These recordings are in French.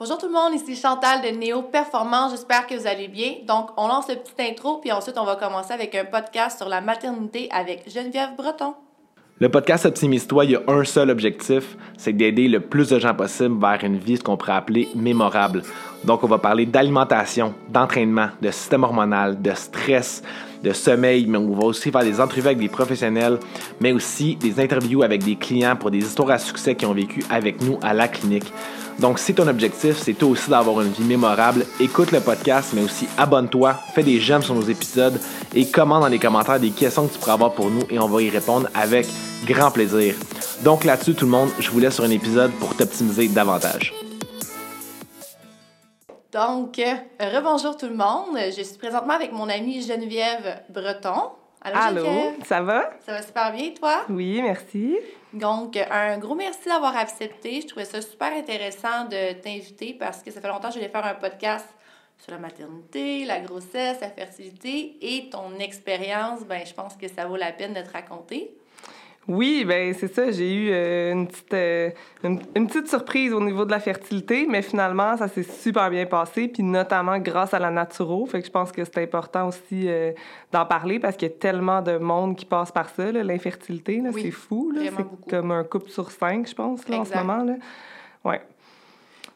Bonjour tout le monde, ici Chantal de Néo Performance. J'espère que vous allez bien. Donc, on lance le petit intro, puis ensuite, on va commencer avec un podcast sur la maternité avec Geneviève Breton. Le podcast Optimise-toi, il y a un seul objectif, c'est d'aider le plus de gens possible vers une vie, ce qu'on pourrait appeler mémorable. Donc, on va parler d'alimentation, d'entraînement, de système hormonal, de stress, de sommeil, mais on va aussi faire des entrevues avec des professionnels, mais aussi des interviews avec des clients pour des histoires à succès qui ont vécu avec nous à la clinique. Donc, si ton objectif, c'est toi aussi d'avoir une vie mémorable, écoute le podcast, mais aussi abonne-toi, fais des j'aime sur nos épisodes et commente dans les commentaires des questions que tu pourras avoir pour nous et on va y répondre avec grand plaisir. Donc là-dessus, tout le monde, je vous laisse sur un épisode pour t'optimiser davantage. Donc, euh, rebonjour tout le monde. Je suis présentement avec mon amie Geneviève Breton. Allô, ça va? Ça va super bien, toi? Oui, merci. Donc, un gros merci d'avoir accepté. Je trouvais ça super intéressant de t'inviter parce que ça fait longtemps que je voulais faire un podcast sur la maternité, la grossesse, la fertilité et ton expérience. Ben, je pense que ça vaut la peine de te raconter. Oui, ben c'est ça. J'ai eu euh, une, petite, euh, une, petite surprise au niveau de la fertilité, mais finalement, ça s'est super bien passé, puis notamment grâce à la naturo. Fait que je pense que c'est important aussi euh, d'en parler parce qu'il y a tellement de monde qui passe par ça, l'infertilité. c'est fou. C'est comme un couple sur cinq, je pense, là, en ce moment. Là. Ouais.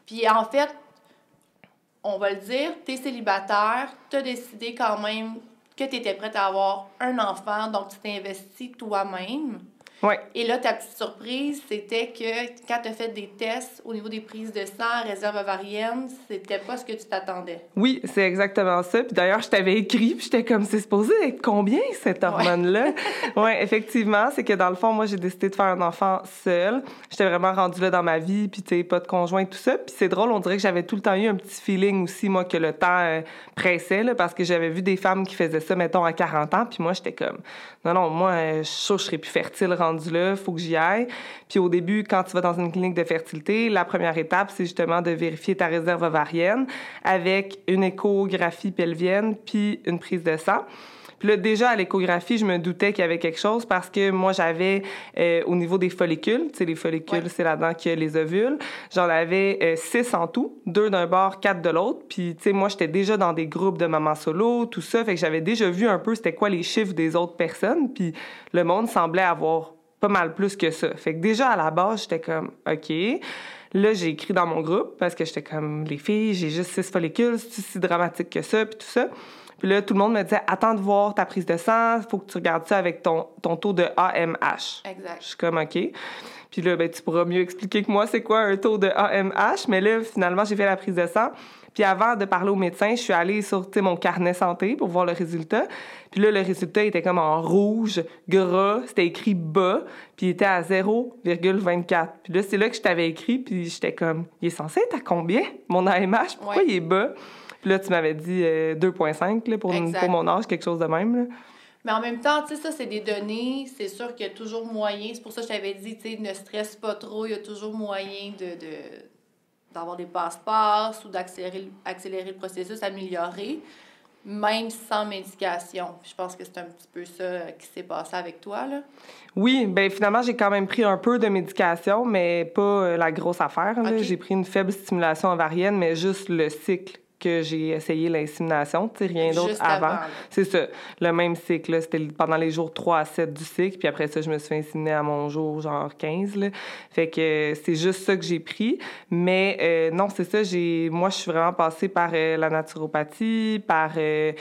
Puis en fait, on va le dire, tu es célibataire, tu as décidé quand même que tu étais prête à avoir un enfant, donc tu t'es investi toi-même. Et là, ta petite surprise, c'était que quand tu as fait des tests au niveau des prises de sang, réserve ovarienne, c'était pas ce que tu t'attendais. Oui, c'est exactement ça. Puis d'ailleurs, je t'avais écrit, puis j'étais comme, c'est supposé être combien cette hormone-là? Oui, ouais, effectivement, c'est que dans le fond, moi, j'ai décidé de faire un enfant seul. J'étais vraiment rendue là dans ma vie, puis tu sais, pas de conjoint, tout ça. Puis c'est drôle, on dirait que j'avais tout le temps eu un petit feeling aussi, moi, que le temps euh, pressait, là, parce que j'avais vu des femmes qui faisaient ça, mettons, à 40 ans, puis moi, j'étais comme, non, non, moi, euh, je je serais plus fertile rendu là, faut que j'y aille. Puis au début, quand tu vas dans une clinique de fertilité, la première étape, c'est justement de vérifier ta réserve ovarienne avec une échographie pelvienne puis une prise de sang. Puis là, déjà, à l'échographie, je me doutais qu'il y avait quelque chose parce que moi, j'avais, euh, au niveau des follicules, tu sais, les follicules, c'est là-dedans qu'il y a les ovules, j'en avais euh, six en tout, deux d'un bord, quatre de l'autre. Puis, tu sais, moi, j'étais déjà dans des groupes de mamans solo, tout ça. Fait que j'avais déjà vu un peu c'était quoi les chiffres des autres personnes. Puis, le monde semblait avoir pas mal plus que ça. Fait que déjà, à la base, j'étais comme, OK. Là, j'ai écrit dans mon groupe parce que j'étais comme, les filles, j'ai juste six follicules, c'est si dramatique que ça, puis tout ça. Puis là, tout le monde me disait Attends de voir ta prise de sang, il faut que tu regardes ça avec ton, ton taux de AMH. Exact. Je suis comme OK. Puis là, ben, tu pourras mieux expliquer que moi c'est quoi un taux de AMH. Mais là, finalement, j'ai fait la prise de sang. Puis avant de parler au médecin, je suis allée sur mon carnet santé pour voir le résultat. Puis là, le résultat était comme en rouge, gras, c'était écrit bas, puis il était à 0,24. Puis là, c'est là que je t'avais écrit, puis j'étais comme, il est censé être à combien, mon AMH? Pourquoi il est bas? là, tu m'avais dit 2,5 euh, pour, pour mon âge, quelque chose de même. Mais en même temps, tu sais, ça, c'est des données. C'est sûr qu'il y a toujours moyen. C'est pour ça que je t'avais dit, tu sais, ne stresse pas trop. Il y a toujours moyen de, d'avoir des passe-passe ou d'accélérer accélérer le processus, améliorer, même sans médication. Je pense que c'est un petit peu ça qui s'est passé avec toi. Là. Oui, bien finalement, j'ai quand même pris un peu de médication, mais pas euh, la grosse affaire. J'ai pris une faible stimulation ovarienne, mais juste le cycle que j'ai essayé l'insémination, tu sais, rien d'autre avant. C'est ça. Le même cycle, c'était pendant les jours 3 à 7 du cycle, puis après ça, je me suis fait inséminer à mon jour genre 15, là. Fait que c'est juste ça que j'ai pris. Mais euh, non, c'est ça, j'ai... Moi, je suis vraiment passée par euh, la naturopathie, par euh,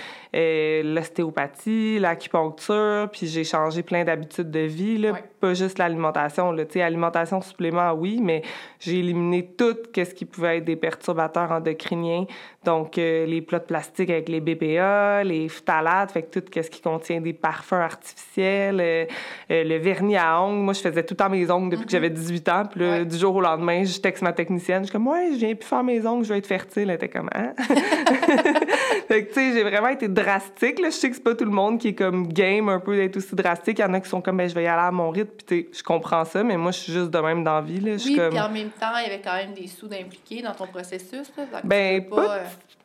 l'ostéopathie, l'acupuncture, puis j'ai changé plein d'habitudes de vie, là. Pas juste l'alimentation, là. Alimentation, supplément, oui, mais j'ai éliminé tout ce qui pouvait être des perturbateurs endocriniens donc, euh, les plats de plastique avec les BPA, les phtalates, fait que tout ce qui contient des parfums artificiels, euh, euh, le vernis à ongles. Moi, je faisais tout le temps mes ongles depuis que j'avais 18 ans. Puis là, du jour au lendemain, je texte ma technicienne. Je suis comme, ouais, je viens plus faire mes ongles, je vais être fertile. Elle était comme, hein? fait que, tu sais, j'ai vraiment été drastique. Là. Je sais que c'est pas tout le monde qui est comme game un peu d'être aussi drastique. Il y en a qui sont comme, ben, je vais y aller à mon rythme, Puis, je comprends ça, mais moi, je suis juste de même dans la vie. Là. oui, puis en même temps, il y avait quand même des sous d'impliquer dans ton processus. Là, ben, pas, euh,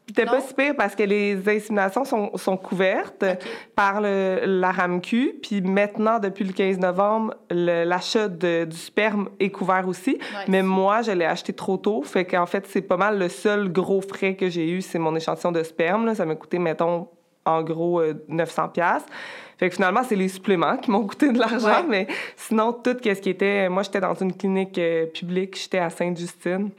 c'était pas si pire parce que les inséminations sont, sont couvertes par le, la RAMQ. Puis maintenant, depuis le 15 novembre, l'achat du sperme est couvert aussi. Mais moi, je l'ai acheté trop tôt. Fait qu'en fait, c'est pas mal le seul gros frais que j'ai eu, c'est mon échantillon de sperme. Là. Ça m'a coûté, mettons, en gros, 900 euh, pièces. Fait que finalement, c'est les suppléments qui m'ont coûté de l'argent. Mais sinon, tout ce qui était... Moi, j'étais dans une clinique euh, publique. J'étais à Sainte-Justine.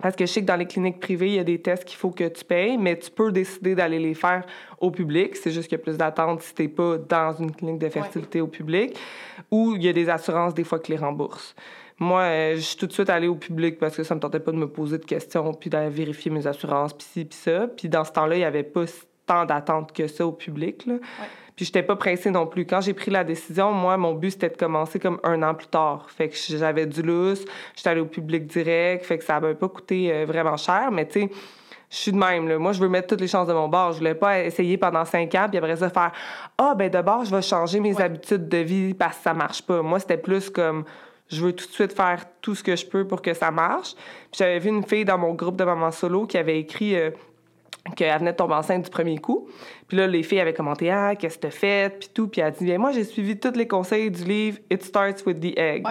Parce que je sais que dans les cliniques privées, il y a des tests qu'il faut que tu payes, mais tu peux décider d'aller les faire au public. C'est juste qu'il y a plus d'attente si tu n'es pas dans une clinique de fertilité au public. Ou il y a des assurances des fois qui les remboursent. Moi, euh, je suis tout de suite allée au public parce que ça me tentait pas de me poser de questions puis d'aller vérifier mes assurances, puis ci, puis ça. Puis dans ce temps-là, il n'y avait pas tant d'attente que ça au public. Là. Puis j'étais pas pressée non plus. Quand j'ai pris la décision, moi, mon but, c'était de commencer comme un an plus tard. Fait que j'avais du lousse, j'étais allée au public direct, fait que ça m'a pas coûté euh, vraiment cher, mais tu sais, je suis de même. Là. Moi, je veux mettre toutes les chances de mon bord. Je voulais pas essayer pendant cinq ans, puis après ça, faire Ah, ben d'abord, je vais changer mes habitudes de vie parce que ça marche pas. Moi, c'était plus comme je veux tout de suite faire tout ce que je peux pour que ça marche. Puis j'avais vu une fille dans mon groupe de maman solo qui avait écrit euh, qu'elle venait de tomber enceinte du premier coup. Puis là, les filles avaient commenté Ah, qu'est-ce que t'as fait? Puis tout. Puis elle a dit Bien, moi, j'ai suivi tous les conseils du livre It Starts with the Egg.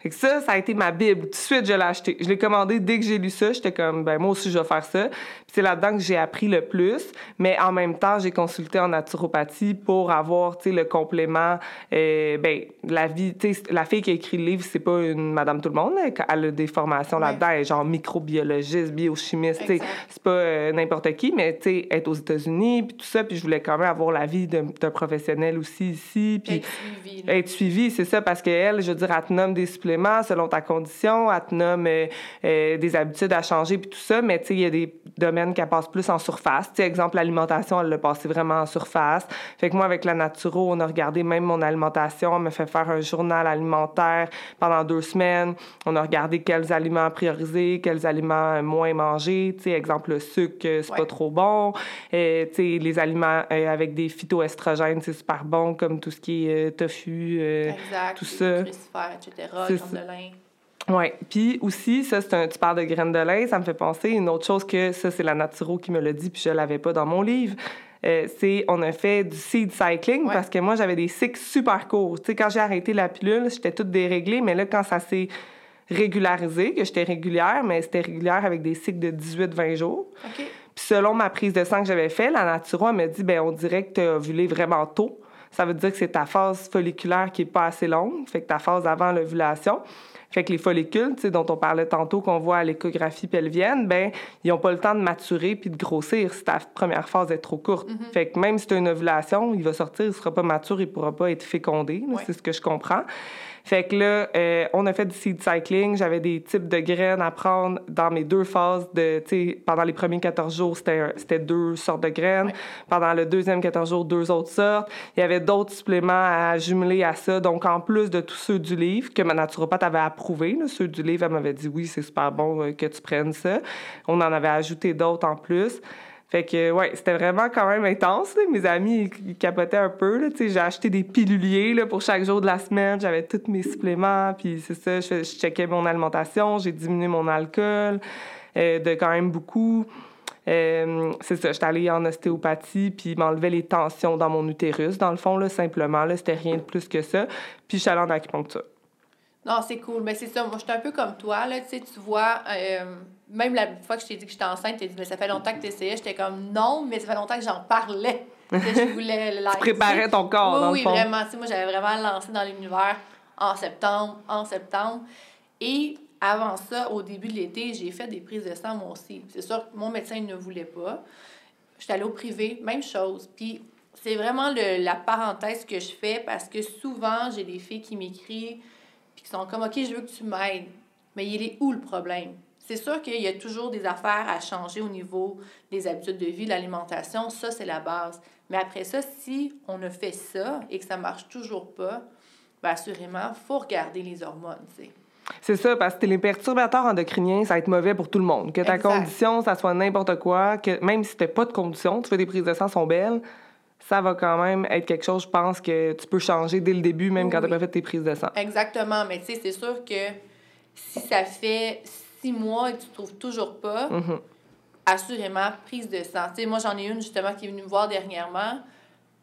Fait que ça, ça a été ma Bible. Tout de suite, je l'ai acheté. Je l'ai commandé dès que j'ai lu ça. J'étais comme, ben moi aussi, je vais faire ça. C'est là-dedans que j'ai appris le plus. Mais en même temps, j'ai consulté en naturopathie pour avoir, tu sais, le complément. Euh, ben, la vie, tu sais, la fille qui a écrit le livre, c'est pas une Madame Tout-le-Monde. Elle a des formations là-dedans. Elle est genre microbiologiste, biochimiste, tu sais. C'est pas euh, n'importe qui, mais tu sais, être aux États-Unis, puis tout ça. Puis je voulais quand même avoir la vie d'un professionnel aussi ici. Puis être suivi. Être suivi, c'est ça, parce qu'elle, je veux dire, elle te nomme des selon ta condition, elle te nomme euh, des habitudes à changer puis tout ça, mais tu sais, il y a des domaines qui passent plus en surface. Tu sais, exemple, l'alimentation, elle l'a passé vraiment en surface. Fait que moi, avec la Naturo, on a regardé même mon alimentation, on m'a fait faire un journal alimentaire pendant deux semaines. On a regardé quels aliments prioriser, quels aliments moins manger. Tu sais, exemple, le sucre, c'est pas trop bon. Et, tu sais, les aliments euh, avec des phytoestrogènes, c'est super bon, comme tout ce qui est tofu, exact, tout ça. etc. Oui. Puis aussi, ça, c'est un, tu parles de graines de lin, ça me fait penser une autre chose que ça, c'est la Naturo qui me l'a dit, puis je l'avais pas dans mon livre. Euh, c'est on a fait du seed cycling parce que moi, j'avais des cycles super courts. Tu sais, quand j'ai arrêté la pilule, j'étais toute déréglée, mais là, quand ça s'est régularisé, que j'étais régulière, mais c'était régulière avec des cycles de 18-20 jours. Puis selon ma prise de sang que j'avais fait, la Naturo, m'a dit, ben on dirait que tu as ovulé vraiment tôt. Ça veut dire que c'est ta phase folliculaire qui est pas assez longue, fait que ta phase avant l'ovulation. Fait que les follicules, tu sais, dont on parlait tantôt, qu'on voit à l'échographie pelvienne, ben ils n'ont pas le temps de maturer puis de grossir si ta première phase est trop courte. Mm-hmm. Fait que même si tu as une ovulation, il va sortir, il sera pas mature, il pourra pas être fécondé. C'est ce que je comprends. Fait que là, euh, on a fait du seed cycling. J'avais des types de graines à prendre dans mes deux phases de, pendant les premiers 14 jours, c'était deux sortes de graines. Pendant le deuxième 14 jours, deux autres sortes. Il y avait d'autres suppléments à jumeler à ça. Donc, en plus de tous ceux du livre que ma naturopathe avait approuvé, ceux du livre, elle m'avait dit oui, c'est super bon euh, que tu prennes ça. On en avait ajouté d'autres en plus. Fait que, ouais, c'était vraiment quand même intense. Mes amis, ils capotaient un peu. J'ai acheté des piluliers là, pour chaque jour de la semaine. J'avais tous mes suppléments. Puis c'est ça, je, je checkais mon alimentation. J'ai diminué mon alcool euh, de quand même beaucoup. Euh, c'est ça, j'étais allée en ostéopathie, puis m'enlevait les tensions dans mon utérus, dans le fond, là, simplement. Là, c'était rien de plus que ça. Puis je suis allée en acupuncture. Non, c'est cool. Mais c'est ça, moi, j'étais un peu comme toi, là, tu sais, tu vois, euh, même la fois que je t'ai dit que j'étais enceinte, tu dit, mais ça fait longtemps que tu essayais. J'étais comme, non, mais ça fait longtemps que j'en parlais. que je voulais tu préparais ton corps, Oui, dans oui, vraiment. moi, j'avais vraiment lancé dans l'univers en septembre, en septembre. Et avant ça, au début de l'été, j'ai fait des prises de sang, moi aussi. C'est sûr que mon médecin ne voulait pas. J'étais allée au privé, même chose. Puis c'est vraiment le, la parenthèse que je fais parce que souvent, j'ai des filles qui m'écrivent qui sont comme, OK, je veux que tu m'aides. Mais il est où le problème? C'est sûr qu'il y a toujours des affaires à changer au niveau des habitudes de vie, l'alimentation. Ça, c'est la base. Mais après ça, si on a fait ça et que ça marche toujours pas, bien assurément, il faut regarder les hormones, C'est ça, parce que les perturbateurs endocriniens, ça va être mauvais pour tout le monde. Que ta condition, ça soit n'importe quoi, que même si tu pas de condition, tu fais des prises de sang, sont belles, ça va quand même être quelque chose, je pense, que tu peux changer dès le début, même quand tu n'as pas fait tes prises de sang. Exactement, mais tu sais, c'est sûr que si ça fait six mois et que tu trouves toujours pas, Mhm. assurément, prise de sang. Tu sais, moi, j'en ai une justement qui est venue me voir dernièrement,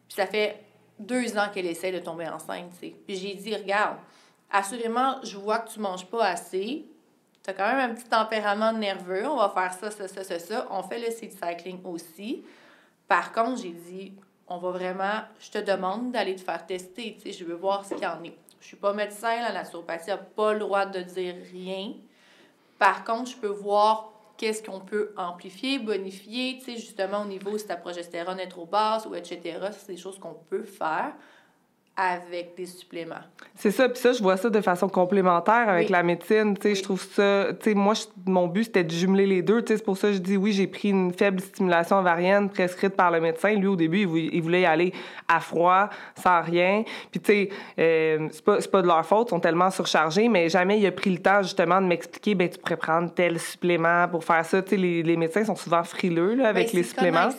puis ça fait deux ans qu'elle essaie de tomber enceinte, tu sais. Puis j'ai dit, regarde, assurément, je vois que tu manges pas assez, tu as quand même un petit tempérament nerveux, on va faire ça, ça, ça, ça, ça. On fait le seed cycling aussi. Par contre, j'ai dit, on va vraiment, je te demande d'aller te faire tester, tu sais, je veux voir ce qu'il y en est. Je suis pas médecin, la naturopathie n'a pas le droit de dire rien. Par contre, je peux voir qu'est-ce qu'on peut amplifier, bonifier, tu sais, justement au niveau si ta progestérone est trop basse ou etc. C'est des choses qu'on peut faire avec des suppléments. C'est ça, puis ça, je vois ça de façon complémentaire avec Oui. la médecine. Tu sais, Oui. je trouve ça. Tu sais, moi, je- mon but, c'était de jumeler les deux. Tu sais, c'est pour ça que je dis oui, j'ai pris une faible stimulation ovarienne prescrite par le médecin. Lui, au début, il, vou- il voulait y aller à froid, sans rien. Puis, tu sais, euh, c'est pas, pas de leur faute, ils sont tellement surchargés, mais jamais il a pris le temps, justement, de m'expliquer, ben tu pourrais prendre tel supplément pour faire ça. Tu sais, les, les médecins sont souvent frileux, là, avec Ben, les suppléments.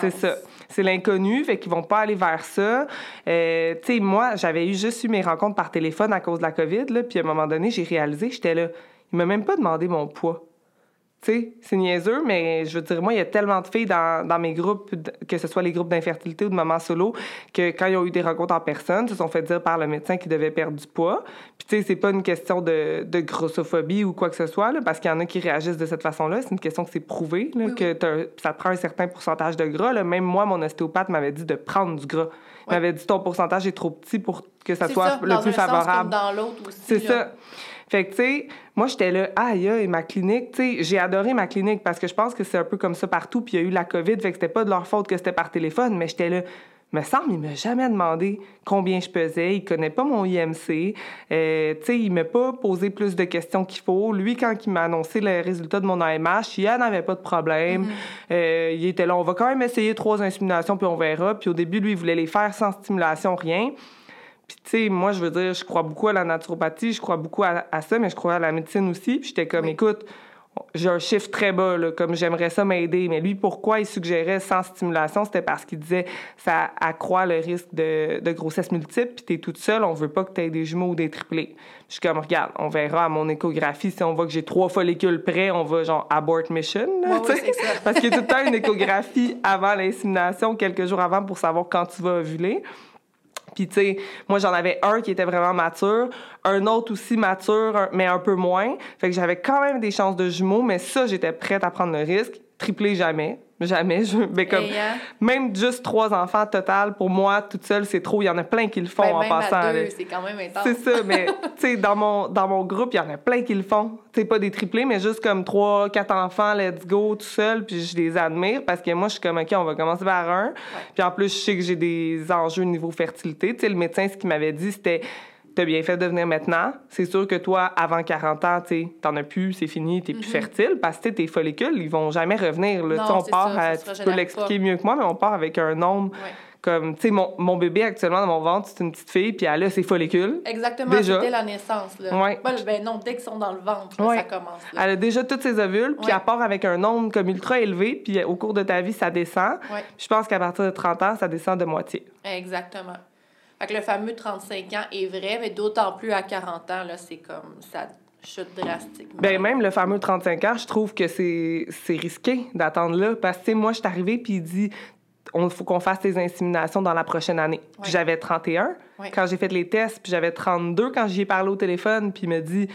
C'est ça. C'est l'inconnu, fait qu'ils vont pas aller vers ça. Euh, tu sais, moi, j'avais eu juste eu mes rencontres par téléphone à cause de la COVID, là, puis à un moment donné, j'ai réalisé, j'étais là, il m'a même pas demandé mon poids. Tu sais, c'est niaiseux, mais je veux dire, moi, il y a tellement de filles dans, dans mes groupes, que ce soit les groupes d'infertilité ou de mamans solo, que quand ils ont eu des rencontres en personne, se sont fait dire par le médecin qu'ils devaient perdre du poids. Puis, tu sais, c'est pas une question de, de grossophobie ou quoi que ce soit, là, parce qu'il y en a qui réagissent de cette façon-là. C'est une question que c'est prouvé, là, Oui, que ça te prend un certain pourcentage de gras. Là. Même moi, mon ostéopathe m'avait dit de prendre du gras. Il Ouais. m'avait dit ton pourcentage est trop petit pour que ça soit ça, le dans plus un favorable. C'est ça. Fait que, tu sais, moi, j'étais là, aïe, aïe, ma clinique, tu sais, j'ai adoré ma clinique parce que je pense que c'est un peu comme ça partout, puis il y a eu la COVID, fait que c'était pas de leur faute que c'était par téléphone, mais j'étais là, me semble, il m'a jamais demandé combien je pesais, il connaît pas mon IMC, euh, tu sais, il m'a pas posé plus de questions qu'il faut. Lui, quand il m'a annoncé le résultat de mon AMH, il en avait pas de problème. Euh, il était là, on va quand même essayer trois inséminations, puis on verra. Puis au début, lui, il voulait les faire sans stimulation, rien. Puis, tu sais, moi, je veux dire, je crois beaucoup à la naturopathie, je crois beaucoup à, à ça, mais je crois à la médecine aussi. Puis, j'étais comme, Oui. écoute, j'ai un chiffre très bas, là, comme j'aimerais ça m'aider. Mais lui, pourquoi il suggérait sans stimulation? C'était parce qu'il disait ça accroît le risque de, de grossesse multiple, puis t'es toute seule, on veut pas que t'aies des jumeaux ou des triplés. Je suis comme, regarde, on verra à mon échographie, si on voit que j'ai trois follicules près, on va genre abort mission. là, Ouais, ça. Parce qu'il y a tout le temps une échographie avant l'insémination, quelques jours avant, pour savoir quand tu vas ovuler. Puis, tu moi, j'en avais un qui était vraiment mature, un autre aussi mature, mais un peu moins. Fait que j'avais quand même des chances de jumeaux, mais ça, j'étais prête à prendre le risque. Tripler jamais. Jamais. Je, mais comme, hein, même juste trois enfants total, pour moi, toute seule, c'est trop. Il y en a plein qui le font ben, en même passant. à deux, c'est quand même intense. C'est ça, mais tu sais, dans mon, dans mon groupe, il y en a plein qui le font. Sais, pas des triplés, mais juste comme trois, quatre enfants, let's go, tout seul, puis je les admire parce que moi, je suis comme, OK, on va commencer par un. Puis en plus, je sais que j'ai des enjeux au niveau fertilité. Tu sais, le médecin, ce qu'il m'avait dit, c'était, t'as bien fait de venir maintenant. C'est sûr que toi, avant 40 ans, tu t'en as plus, c'est fini, t'es plus fertile parce que tes follicules, ils vont jamais revenir. Là. Non, on part, ça, à- tu peux l'expliquer mieux que moi, mais on part avec un nombre. Ouais. Comme, tu sais, mon, mon bébé actuellement dans mon ventre, c'est une petite fille, puis elle a ses follicules. Exactement, Déjà. c'était la naissance. Là. Ouais. Ben, ben non, dès qu'ils sont dans le ventre, là, Ouais. ça commence. Là. Elle a déjà tous ses ovules, puis elle part avec un nombre comme ultra élevé, puis au cours de ta vie, ça descend. Je pense qu'à partir de 30 ans, ça descend de moitié. Exactement. Fait que le fameux 35 ans est vrai, mais d'autant plus à 40 ans, là, c'est comme ça chute drastiquement. Ben même le fameux 35 ans, je trouve que c'est c'est risqué d'attendre là, parce que moi, je suis arrivée, puis il dit il faut qu'on fasse tes inséminations dans la prochaine année. Puis j'avais 31 Ouais. quand j'ai fait les tests, puis j'avais 32 quand j'y ai parlé au téléphone, puis il me dit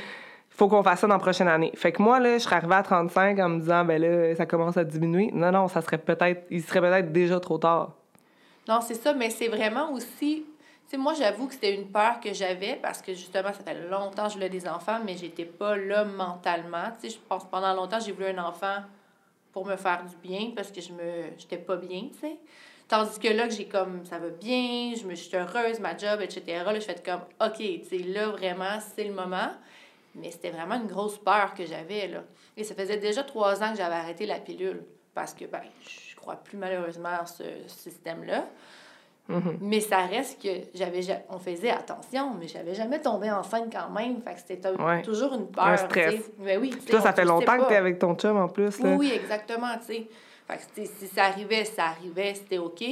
faut qu'on fasse ça dans la prochaine année. Fait que moi, là, je serais arrivée à 35 en me disant, ben là, ça commence à diminuer. Non, non, ça serait peut-être, il serait peut-être déjà trop tard. Non, c'est ça, mais c'est vraiment aussi. Moi, j'avoue que c'était une peur que j'avais parce que justement, ça fait longtemps que je voulais des enfants, mais j'étais pas là mentalement. Tu sais, je pense pendant longtemps, j'ai voulu un enfant pour me faire du bien parce que je me j'étais pas bien, tu sais. Tandis que là, que j'ai comme, ça va bien, je me suis heureuse, ma job, etc. Là, je fais comme, OK, tu sais, là, vraiment, c'est le moment. Mais c'était vraiment une grosse peur que j'avais, là. Et ça faisait déjà trois ans que j'avais arrêté la pilule parce que, ben, je crois plus malheureusement à ce système-là. Mhm. Mais ça reste que j'avais ja- on faisait attention, mais j'avais jamais tombé enceinte quand même. Fait que c'était un- Ouais. toujours une peur. Un stress. Mais oui, Toi, ça fait longtemps que pas. t'es avec ton chum en plus. Oui, Là. oui, exactement, tu sais. Fait que si ça arrivait, ça arrivait, c'était OK.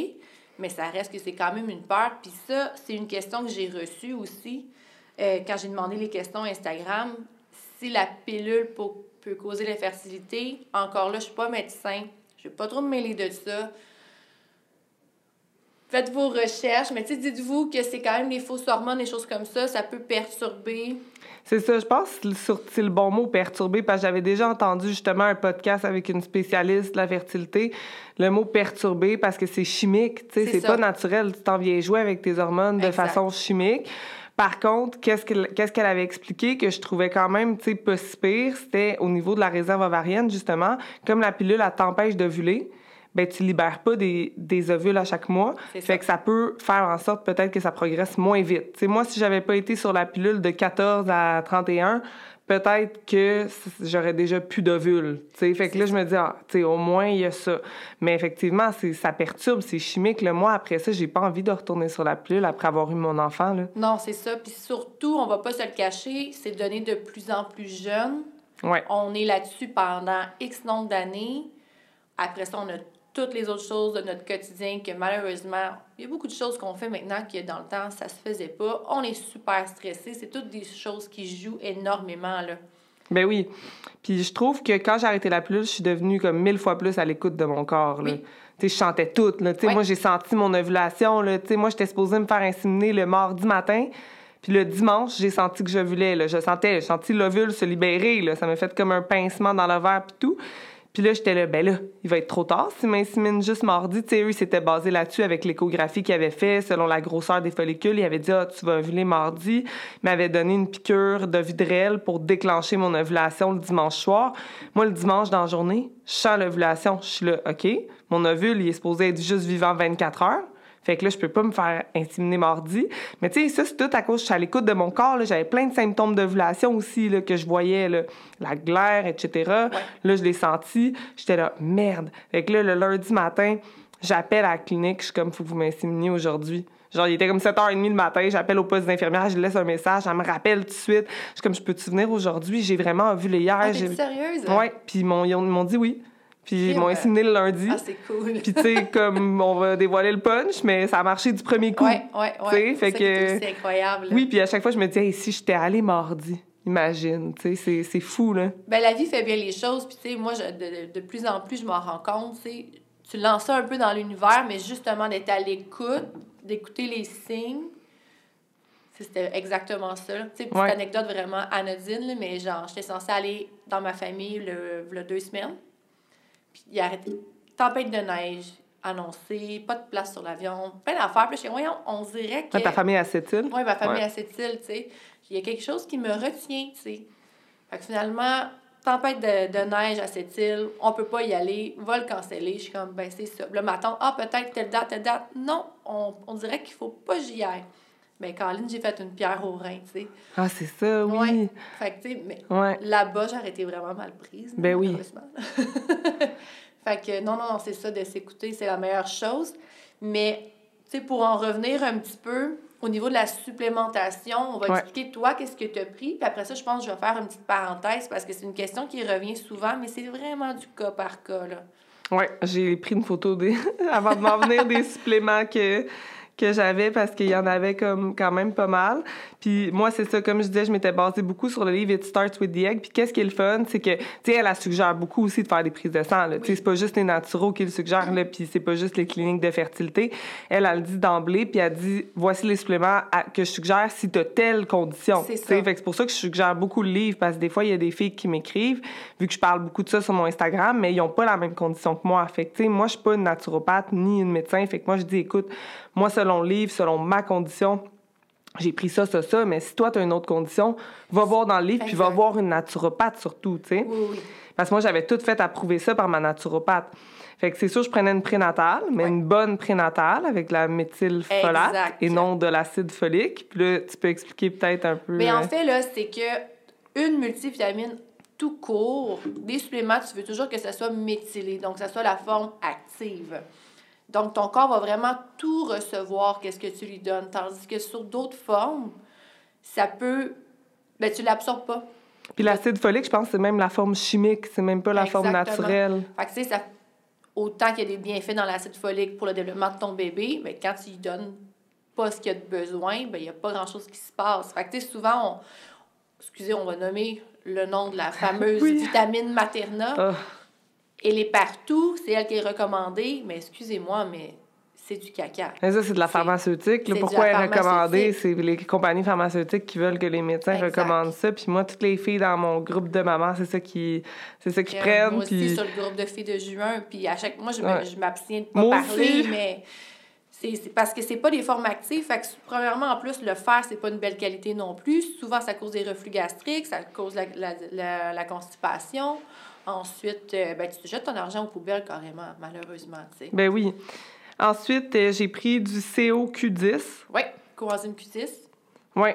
mais ça reste que c'est quand même une peur. Puis ça, c'est une question que j'ai reçue aussi euh, quand j'ai demandé les questions Instagram. Si la pilule peut, peut causer l'infertilité, encore là, je suis pas médecin. Je vais pas trop me mêler de ça. Faites vos recherches, mais dites-vous que c'est quand même des fausses hormones, des choses comme ça, ça peut perturber. C'est ça, je pense que c'est le bon mot perturber parce que j'avais déjà entendu justement un podcast avec une spécialiste de la fertilité, le mot perturber parce que c'est chimique, tu sais, c'est pas naturel, tu t'en viens jouer avec tes hormones de façon chimique. Par contre, qu'est-ce qu'elle qu'est-ce qu'elle avait expliqué que je trouvais quand même, tu sais, pas pire, c'était au niveau de la réserve ovarienne, justement, comme la pilule, elle t'empêche d'ovuler, ben tu libères pas des, des ovules à chaque mois. Fait que ça peut faire en sorte peut-être que ça progresse moins vite. sais, moi, si j'avais pas été sur la pilule de 14 à 31, peut-être que j'aurais déjà plus d'ovules. Fait que là, je me dis, ah, au moins, il y a ça. Mais effectivement, ça perturbe, c'est chimique. Le moi, après ça, j'ai pas envie de retourner sur la pilule après avoir eu mon enfant. Là. Non, c'est ça. Puis surtout, on va pas se le cacher, c'est donné de plus en plus jeune. Ouais. On est là-dessus pendant X nombre d'années. Après ça, on a toutes les autres choses de notre quotidien que malheureusement, il y a beaucoup de choses qu'on fait maintenant que dans le temps, ça se faisait pas. On est super stressé. C'est toutes des choses qui jouent énormément, là. Ben oui. Puis je trouve que quand j'ai arrêté la pilule, je suis devenue comme mille fois plus à l'écoute de mon corps, là. je chantais tout, là. moi, j'ai senti mon ovulation, là. moi, j'étais supposée me faire inséminer le mardi matin. Puis le dimanche, j'ai senti que je voulais, là. Je sentais, j'ai senti l'ovule se libérer, là. Ça m'a fait comme un pincement dans le verre, puis tout. Puis là, j'étais là, ben là, il va être trop tard si m'insémine juste mardi. Tu sais, eux, ils s'étaient basés là-dessus avec l'échographie qu'ils avaient fait selon la grosseur des follicules. Ils avaient dit, ah, tu vas ovuler mardi. Ils m'avaient donné une piqûre de vidrelle pour déclencher mon ovulation le dimanche soir. Moi, le dimanche dans la journée, je sens l'ovulation. Je suis là, OK, mon ovule, il est supposé être juste vivant 24 heures. Fait que là, je peux pas me faire inséminer mardi. Mais tu sais, ça, c'est tout à cause, je suis à l'écoute de mon corps. J'avais plein de symptômes d'ovulation aussi là, que je voyais, là, la glaire, etc. Là, je l'ai senti. J'étais là, merde. Fait que là, le lundi matin, j'appelle à la clinique. Je suis comme, faut que vous m'inséminiez aujourd'hui. Genre, il était comme 7h30 le matin, j'appelle au poste d'infirmière, je laisse un message, elle me rappelle tout de suite. Je suis comme, je peux-tu venir aujourd'hui? J'ai vraiment vu les hier. Ah, sérieuse? Ouais, puis ils m'ont dit oui. Puis ils m'ont inséminé le lundi. Ah, c'est cool. Puis tu sais, comme on va dévoiler le punch, mais ça a marché du premier coup. Ouais, ouais, ouais. Fait que... C'est incroyable. Oui, puis à chaque fois, je me dis, hey, si j'étais allée mardi, imagine, tu sais, c'est fou, là. Ben la vie fait bien les choses, puis tu sais, moi, de, de, plus en plus, je m'en rends compte, tu lances ça un peu dans l'univers, mais justement d'être à l'écoute, d'écouter les signes. C'était exactement ça. Tu sais, petite anecdote vraiment anodine, mais genre, j'étais censée aller dans ma famille le, le deux semaines. Puis il a arrêté. Tempête de neige annoncée, pas de place sur l'avion, plein d'affaires. Puis je voyons, on dirait que. ta famille à cette île? Oui, ma famille à cette île, tu sais. Il y a quelque chose qui me retient, tu sais. Fait que finalement, tempête de, de, neige à cette île, on peut pas y aller, vol cancellé. Je suis comme, ben c'est ça. Le matin, ah, peut-être telle date, telle date. Non, on, on dirait qu'il faut pas que j'y aille. Mais Caroline, j'ai fait une pierre au rein, tu sais. Ah, c'est ça, oui. Ouais. Fait que, tu sais, mais là-bas, j'aurais été vraiment mal prise. Ben oui. fait que, non, non, non, c'est ça, de s'écouter, c'est la meilleure chose. Mais, tu sais, pour en revenir un petit peu, au niveau de la supplémentation, on va expliquer, toi, qu'est-ce que tu as pris? Puis après ça, je pense que je vais faire une petite parenthèse parce que c'est une question qui revient souvent, mais c'est vraiment du cas par cas, là. Oui, j'ai pris une photo des... avant de m'en venir des suppléments que que j'avais parce qu'il y en avait comme quand même pas mal. Puis moi, c'est ça, comme je disais, je m'étais basée beaucoup sur le livre It Starts with the Egg. Puis qu'est-ce qui est le fun, c'est que, tu sais, elle, a suggère beaucoup aussi de faire des prises de sang. Tu sais, c'est pas juste les naturaux qui le suggèrent, là, puis c'est pas juste les cliniques de fertilité. Elle, elle le dit d'emblée, puis elle dit, voici les suppléments que je suggère si tu as telle condition. C'est ça. Fait que c'est pour ça que je suggère beaucoup le livre, parce que des fois, il y a des filles qui m'écrivent, vu que je parle beaucoup de ça sur mon Instagram, mais ils ont pas la même condition que moi. Fait que, tu sais, moi, je suis pas une naturopathe ni une médecin. Fait que moi, je dis, écoute, moi, selon le livre, selon ma condition, j'ai pris ça, ça, ça, mais si toi, tu as une autre condition, va voir dans le livre, puis va voir une naturopathe surtout, tu sais. Oui, oui. Parce que moi, j'avais tout fait approuver ça par ma naturopathe. Fait que c'est sûr, je prenais une prénatale, mais une bonne prénatale avec la méthylfolate et non de l'acide folique. Puis là, tu peux expliquer peut-être un peu. Mais en euh, fait, là, c'est que une multivitamine tout court, des suppléments, tu veux toujours que ça soit méthylé, donc que ça soit la forme active. Donc, ton corps va vraiment tout recevoir, qu'est-ce que tu lui donnes. Tandis que sur d'autres formes, ça peut. Ben, tu l'absorbes pas. Puis l'acide folique, je pense, c'est même la forme chimique, c'est même pas la forme naturelle. Fait que, tu sais, ça... autant qu'il y a des bienfaits dans l'acide folique pour le développement de ton bébé, mais quand tu lui donnes pas ce qu'il a de besoin, ben, il n'y a pas grand-chose qui se passe. Fait que, souvent, on, excusez, on va nommer le nom de la fameuse vitamine Materna. Ah. Elle est partout, c'est elle qui est recommandée, mais excusez-moi, mais c'est du caca. Mais ça, c'est de la pharmaceutique. pourquoi elle est recommandée? C'est les compagnies pharmaceutiques qui veulent que les médecins recommandent ça. Puis moi, toutes les filles dans mon groupe de mamans, c'est ça qui, c'est ça qui prennent. Moi aussi, sur le groupe de filles de juin. Puis à chaque mois, je m'abstiens de pas parler, mais c'est parce que c'est pas des formes actives. Fait que, premièrement, en plus, le fer, c'est pas une belle qualité non plus. Souvent, ça cause des reflux gastriques, ça cause la, la, la, constipation. Ensuite, euh, ben, tu te jettes ton argent aux poubelles carrément, malheureusement. Ben oui. Ensuite, euh, j'ai pris du CoQ10. Oui, coenzyme Q10. Oui.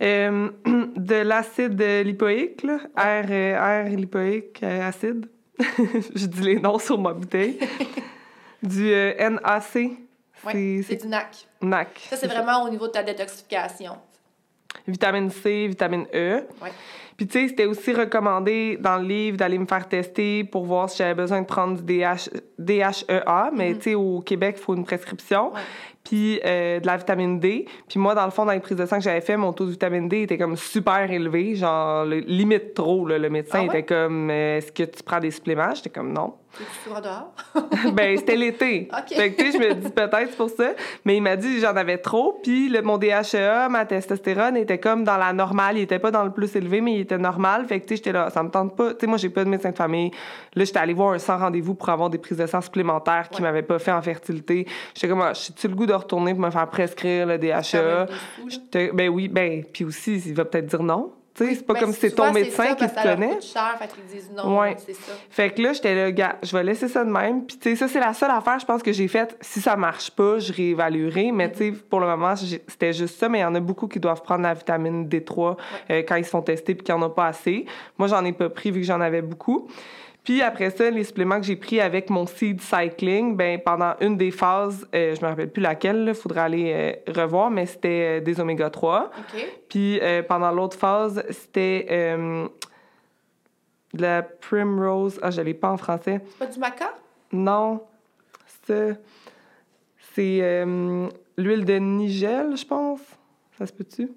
Euh, de l'acide lipoïque, là. R, R lipoïque, acide. Je dis les noms sur ma bouteille. du NAC. Oui, c'est du NAC. NAC. Ça, c'est vraiment au niveau de ta détoxification. Vitamine C, vitamine E. Puis, tu sais, c'était aussi recommandé dans le livre d'aller me faire tester pour voir si j'avais besoin de prendre du DH, DHEA. Mais, mm-hmm. tu sais, au Québec, il faut une prescription. Puis, euh, de la vitamine D. Puis, moi, dans le fond, dans les prises de sang que j'avais fait, mon taux de vitamine D était comme super élevé. Genre, limite trop. Là. Le médecin ah était comme euh, Est-ce que tu prends des suppléments? J'étais comme Non. Ben, c'était l'été. OK. Fait que, tu sais, je me dis peut-être pour ça. Mais il m'a dit j'en avais trop. Puis le, mon DHEA, ma testostérone était comme dans la normale. Il était pas dans le plus élevé, mais il était normal. Fait que, tu sais, j'étais là, ça me tente pas. Tu sais, moi, j'ai pas de médecin de famille. Là, j'étais allée voir un sans rendez-vous pour avoir des prises de sang supplémentaires qui m'avaient pas fait en fertilité. J'étais comme, ah, j'ai-tu le goût de retourner pour me faire prescrire le DHEA? Ben oui, ben, puis aussi, il va peut-être dire non c'est pas comme si c'est ton médecin qui te connaît. cher, fait qu'ils disent non, c'est ça. Fait que là, j'étais là, gars, je vais laisser ça de même. Puis, tu sais, ça, c'est la seule affaire, je pense, que j'ai faite. Si ça marche pas, je réévaluerai. Mais, tu sais, pour le moment, c'était juste ça. Mais il y en a beaucoup qui doivent prendre la vitamine D3 euh, quand ils se font tester puis qu'il n'y en a pas assez. Moi, j'en ai pas pris vu que j'en avais beaucoup. Puis après ça, les suppléments que j'ai pris avec mon seed cycling, ben pendant une des phases, euh, je me rappelle plus laquelle, il faudra aller euh, revoir, mais c'était euh, des oméga 3. Puis pendant l'autre phase, c'était de la primrose. Ah, je l'ai pas en français. C'est pas du maca? Non. C'est c'est l'huile de nigel, je pense. Ça se peut-tu?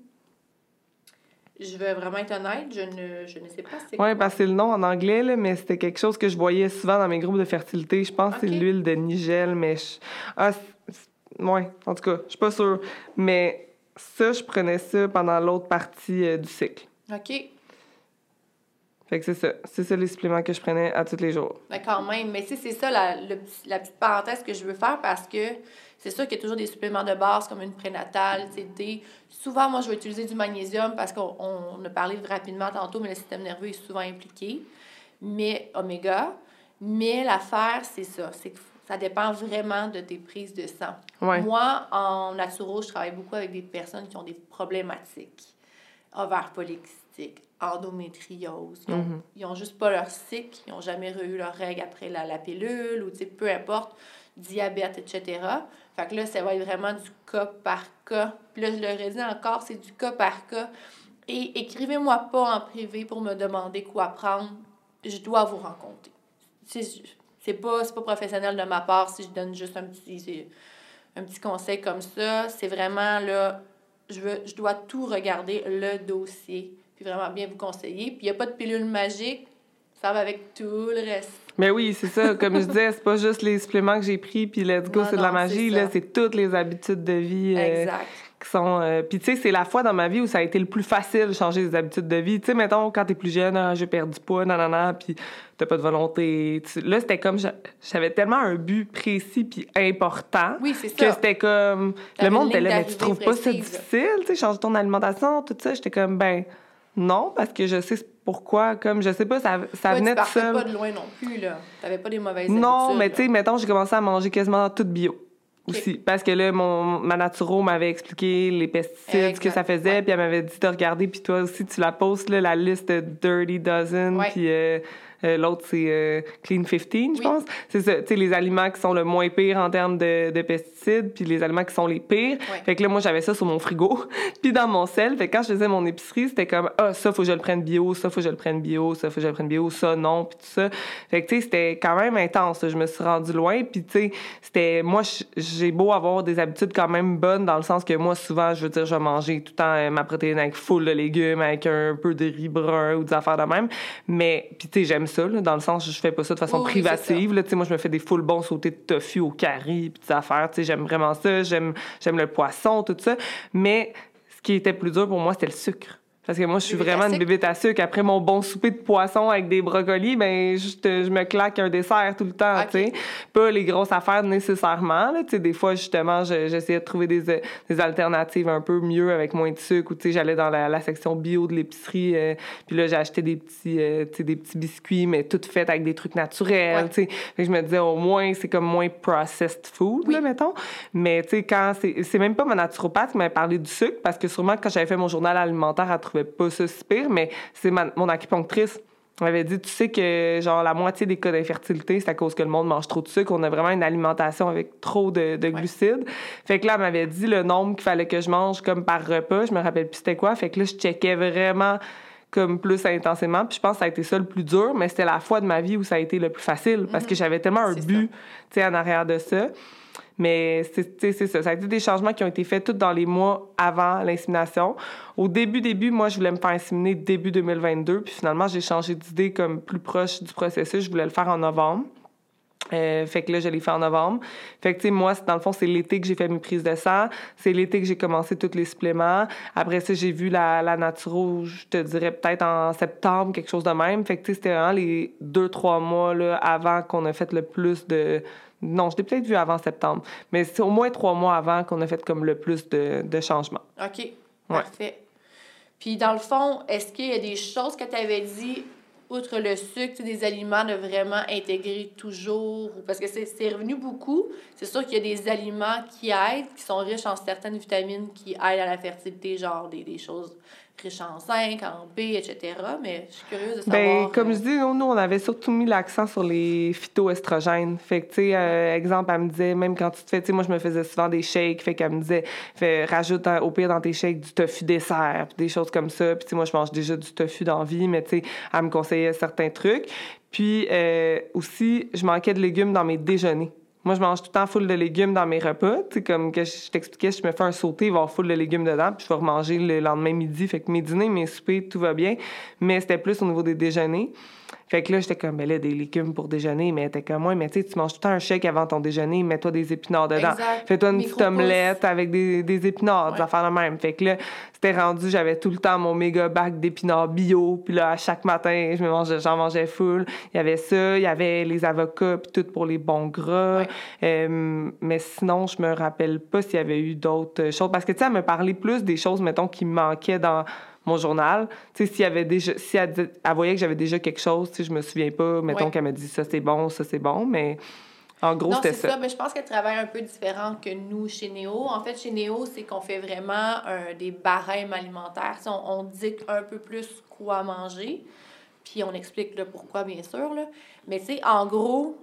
Je vais vraiment être honnête, je ne, je ne sais pas c'est Oui, parce que c'est le nom en anglais, là, mais c'était quelque chose que je voyais souvent dans mes groupes de fertilité. Je pense que c'est l'huile de nigel, mais... Je... Ah, oui, en tout cas, je suis pas sûre. Mais ça, je prenais ça pendant l'autre partie euh, du cycle. OK. Fait que c'est ça. C'est ça les suppléments que je prenais à tous les jours. Mais quand même. Mais tu c'est ça la, la petite parenthèse que je veux faire parce que c'est sûr qu'il y a toujours des suppléments de base comme une prénatale, D. Souvent, moi, je vais utiliser du magnésium parce qu'on a parlé rapidement tantôt, mais le système nerveux est souvent impliqué. Mais oméga. Mais l'affaire, c'est ça. C'est que ça dépend vraiment de tes prises de sang. Moi, en naturo, je travaille beaucoup avec des personnes qui ont des problématiques. Ovaires polykystiques, endométriose. Ils n'ont mm-hmm. ont juste pas leur cycle, ils n'ont jamais eu leur règle après la, la pilule, ou peu importe, diabète, etc. Fait que là, ça va être vraiment du cas par cas. Puis là, je leur ai dit encore, c'est du cas par cas. Et écrivez-moi pas en privé pour me demander quoi prendre. Je dois vous rencontrer. C'est pas, pas professionnel de ma part si je donne juste un petit, un petit conseil comme ça. C'est vraiment là, je, veux, je dois tout regarder, le dossier, puis vraiment bien vous conseiller. Puis il n'y a pas de pilule magique, ça va avec tout le reste. Mais oui, c'est ça. Comme je disais, c'est pas juste les suppléments que j'ai pris, puis let's go, c'est de la magie. Là, c'est toutes les habitudes de vie. Euh, qui sont. Euh, puis tu sais, c'est la fois dans ma vie où ça a été le plus facile de changer les habitudes de vie. Tu sais, mettons, quand t'es plus jeune, ah, j'ai perdu du poids, nanana, puis t'as pas de volonté. Là, c'était comme. J'avais tellement un but précis puis important. Oui, c'est ça. Que c'était comme. le monde était là, mais tu trouves pas ça difficile, tu sais, changer ton alimentation, tout ça. J'étais comme, ben. Non, parce que je sais pourquoi. Comme, je sais pas, ça, ça venait de ça. Tu pas de loin non plus, là. T'avais pas des mauvaises Non, mais tu sais, mettons, j'ai commencé à manger quasiment tout bio. Aussi. Parce que là, mon, ma naturo m'avait expliqué les pesticides, ce que ça faisait, puis elle m'avait dit de regarder, puis toi aussi, tu la postes, là, la liste de Dirty Dozen, puis euh, euh, l'autre, c'est euh, Clean 15, je pense. C'est ça, tu sais, les aliments qui sont le moins pires en termes de, de pesticides pesticides, puis les aliments qui sont les pires. Fait que là, moi, j'avais ça sur mon frigo, puis dans mon sel. Fait que quand je faisais mon épicerie, c'était comme, ah, ça, faut que je le prenne bio, ça, faut que je le prenne bio, ça, faut que je le prenne bio, ça, non, puis tout ça. Fait que, tu sais, c'était quand même intense. Je me suis rendue loin, puis tu sais, c'était... Moi, j'ai beau avoir des habitudes quand même bonnes, dans le sens que moi, souvent, je veux dire, je vais manger tout le temps euh, ma protéine avec full de légumes, avec un peu de riz brun ou des affaires de même. Mais, puis tu sais, j'aime ça, là, dans le sens, je fais pas ça de façon privative. Tu sais, moi, je me fais des full bons sautés de tofu au curry, puis des affaires. Tu sais, j'aime vraiment ça. J'aime, j'aime le poisson, tout ça. Mais ce qui était plus dur pour moi, c'était le sucre. Parce que moi, je suis vraiment une bébête à sucre. Après mon bon souper de poisson avec des brocolis, ben je, je me claque un dessert tout le temps, tu sais. Pas les grosses affaires nécessairement, là. Tu sais, des fois, justement, j'essayais de trouver des, des alternatives un peu mieux avec moins de sucre. Ou, tu sais, j'allais dans la, section bio de l'épicerie. Euh, puis là, j'achetais des petits, euh, tu sais, des petits biscuits, mais tout fait avec des trucs naturels, tu sais. je me disais, au moins, c'est comme moins processed food, là, mettons. Mais, tu sais, quand... C'est même pas ma naturopathe qui m'a parlé du sucre, parce que sûrement, quand j'avais fait mon journal alimentaire à trouvais pas ça super, mais c'est mon acupunctrice. M'avait dit, tu sais que genre la moitié des cas d'infertilité, c'est à cause que le monde mange trop de sucre. On a vraiment une alimentation avec trop de, glucides. Fait que là, elle m'avait dit le nombre qu'il fallait que je mange comme par repas. Je me rappelle plus c'était quoi. Fait que là, je checkais vraiment comme plus intensément. Puis je pense que ça a été ça le plus dur, mais c'était la fois de ma vie où ça a été le plus facile parce que mm-hmm. j'avais tellement un but, tu sais, en arrière de ça. Mais c'est ça. Ça a été des changements qui ont été faits tous dans les mois avant l'insémination. Au début, début, moi, je voulais me faire inséminer début 2022. Puis finalement, j'ai changé d'idée comme plus proche du processus. Je voulais le faire en novembre. Euh, fait que là, je l'ai fait en novembre. Fait que, tu sais, moi, dans le fond, c'est l'été que j'ai fait mes prises de sang. C'est l'été que j'ai commencé tous les suppléments. Après ça, j'ai vu la, la naturo, je te dirais peut-être en septembre, quelque chose de même. Fait que, tu sais, c'était vraiment les deux, trois mois là, avant qu'on a fait le plus de, non, je l'ai peut-être vu avant septembre, mais c'est au moins trois mois avant qu'on a fait comme le plus de, de changements. OK. Parfait. Puis, dans le fond, est-ce qu'il y a des choses que tu avais dit, outre le sucre, des aliments de vraiment intégrer toujours? Parce que c'est revenu beaucoup. C'est sûr qu'il y a des aliments qui aident, qui sont riches en certaines vitamines qui aident à la fertilité, genre des, des choses riche en zinc, en B, etc. Mais je suis curieuse de ben, savoir. comme euh, je dis, nous, on avait surtout mis l'accent sur les phytoestrogènes. Fait que, tu sais, euh, exemple, elle me disait, même quand tu te fais, tu sais, moi, je me faisais souvent des shakes. Fait qu'elle me disait, fait, rajoute au pire dans tes shakes du tofu dessert, puis des choses comme ça. Puis, tu sais, moi, je mange déjà du tofu dans vie, mais, tu sais, elle me conseillait certains trucs. Puis, euh, aussi, je manquais de légumes dans mes déjeuners. Moi, je mange tout le temps full de légumes dans mes repas. Comme que je t'expliquais, je me fais un sauté, il va y avoir full de légumes dedans, puis je vais remanger le lendemain midi. Fait que mes dîners, mes soupers, tout va bien. Mais c'était plus au niveau des déjeuners. Fait que là, j'étais comme, ben là, des légumes pour déjeuner, mais t'es comme moi, mais tu sais, tu manges tout le temps un chèque avant ton déjeuner, mets-toi des épinards dedans. Fais-toi une petite omelette avec des, des épinards, des affaires de même. Fait que là, c'était rendu, j'avais tout le temps mon méga bac d'épinards bio, puis là, à chaque matin, je me mangeais, j'en mangeais full. Il y avait ça, il y avait les avocats, puis tout pour les bons gras. Euh, mais sinon, je me rappelle pas s'il y avait eu d'autres choses. Parce que, tu sais, elle me parlait plus des choses, mettons, qui me manquaient dans mon journal. Tu sais, s'il y avait déjà, si elle, voyait que j'avais déjà quelque chose, tu sais, je me souviens pas, mettons qu'elle me dit ça c'est bon, ça c'est bon, mais en gros, c'était ça. ça. Mais je pense qu'elle travaille un peu différent que nous chez Néo. En fait, chez Néo, c'est qu'on fait vraiment des barèmes alimentaires. On, on, dit un peu plus quoi manger, puis on explique le pourquoi, bien sûr. Là. Mais tu sais, en gros,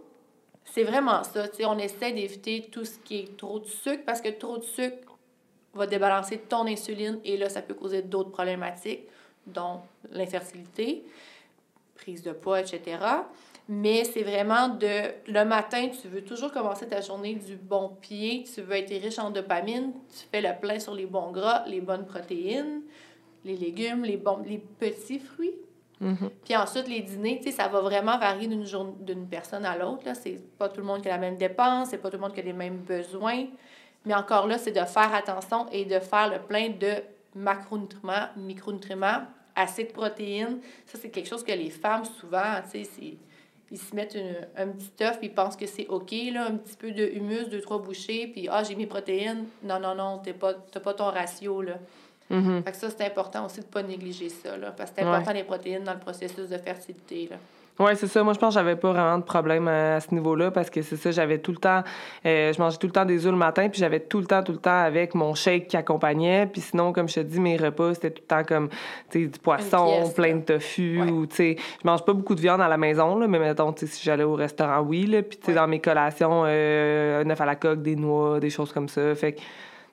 c'est vraiment ça. Tu sais, on essaie d'éviter tout ce qui est trop de sucre parce que trop de sucre, va débalancer ton insuline et là, ça peut causer d'autres problématiques, dont l'infertilité, prise de poids, etc. Mais c'est vraiment de le matin, tu veux toujours commencer ta journée du bon pied, tu veux être riche en dopamine, tu fais le plein sur les bons gras, les bonnes protéines, les légumes, les, bons, les petits fruits. Mm-hmm. Puis ensuite, les dîners, tu sais, ça va vraiment varier d'une d'une personne à l'autre. C'est pas tout le monde qui a la même dépense, c'est pas tout le monde qui a les mêmes besoins. Mais encore là, c'est de faire attention et de faire le plein de macronutriments, micronutriments, assez de protéines. Ça, c'est quelque chose que les femmes, souvent, tu sais, ils se mettent un petit œuf puis ils pensent que c'est OK, là, un petit peu de humus, deux, trois bouchées, puis ah, j'ai mes protéines. Non, non, non, tu pas, pas ton ratio, là. Mm-hmm. Fait que ça, c'est important aussi de ne pas négliger ça, là, parce que c'est important les protéines dans le processus de fertilité, là. Oui, c'est ça. Moi, je pense que j'avais pas vraiment de problème à, ce niveau-là parce que c'est ça, j'avais tout le temps, euh, je mangeais tout le temps des œufs le matin, puis j'avais tout le temps, tout le temps avec mon shake qui accompagnait. Puis sinon, comme je te dis, mes repas, c'était tout le temps comme, tu sais, du poisson, plein de tofu, ou, tu sais, je mange pas beaucoup de viande à la maison, là, mais mettons, tu sais, si j'allais au restaurant, oui, là, puis tu sais, dans mes collations, euh, un œuf à la coque, des noix, des choses comme ça. Fait que, tu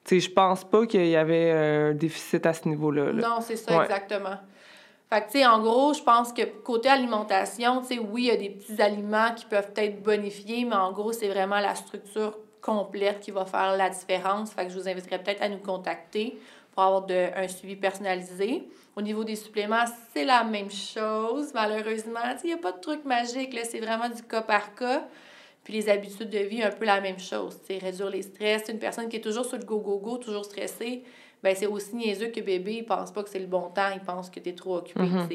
sais, je pense pas qu'il y avait un déficit à ce niveau-là. Non, c'est ça, exactement. Fait que, tu sais, en gros, je pense que côté alimentation, tu sais, oui, il y a des petits aliments qui peuvent être bonifiés, mais en gros, c'est vraiment la structure complète qui va faire la différence. Fait que je vous inviterais peut-être à nous contacter pour avoir de, un suivi personnalisé. Au niveau des suppléments, c'est la même chose, malheureusement. Il n'y a pas de truc magique, là, c'est vraiment du cas par cas. Puis les habitudes de vie, un peu la même chose. sais, réduire les stress. Une personne qui est toujours sur le go-go-go, toujours stressée, ben c'est aussi niaiseux que bébé, il pense pas que c'est le bon temps, il pense que tu es trop occupé, mm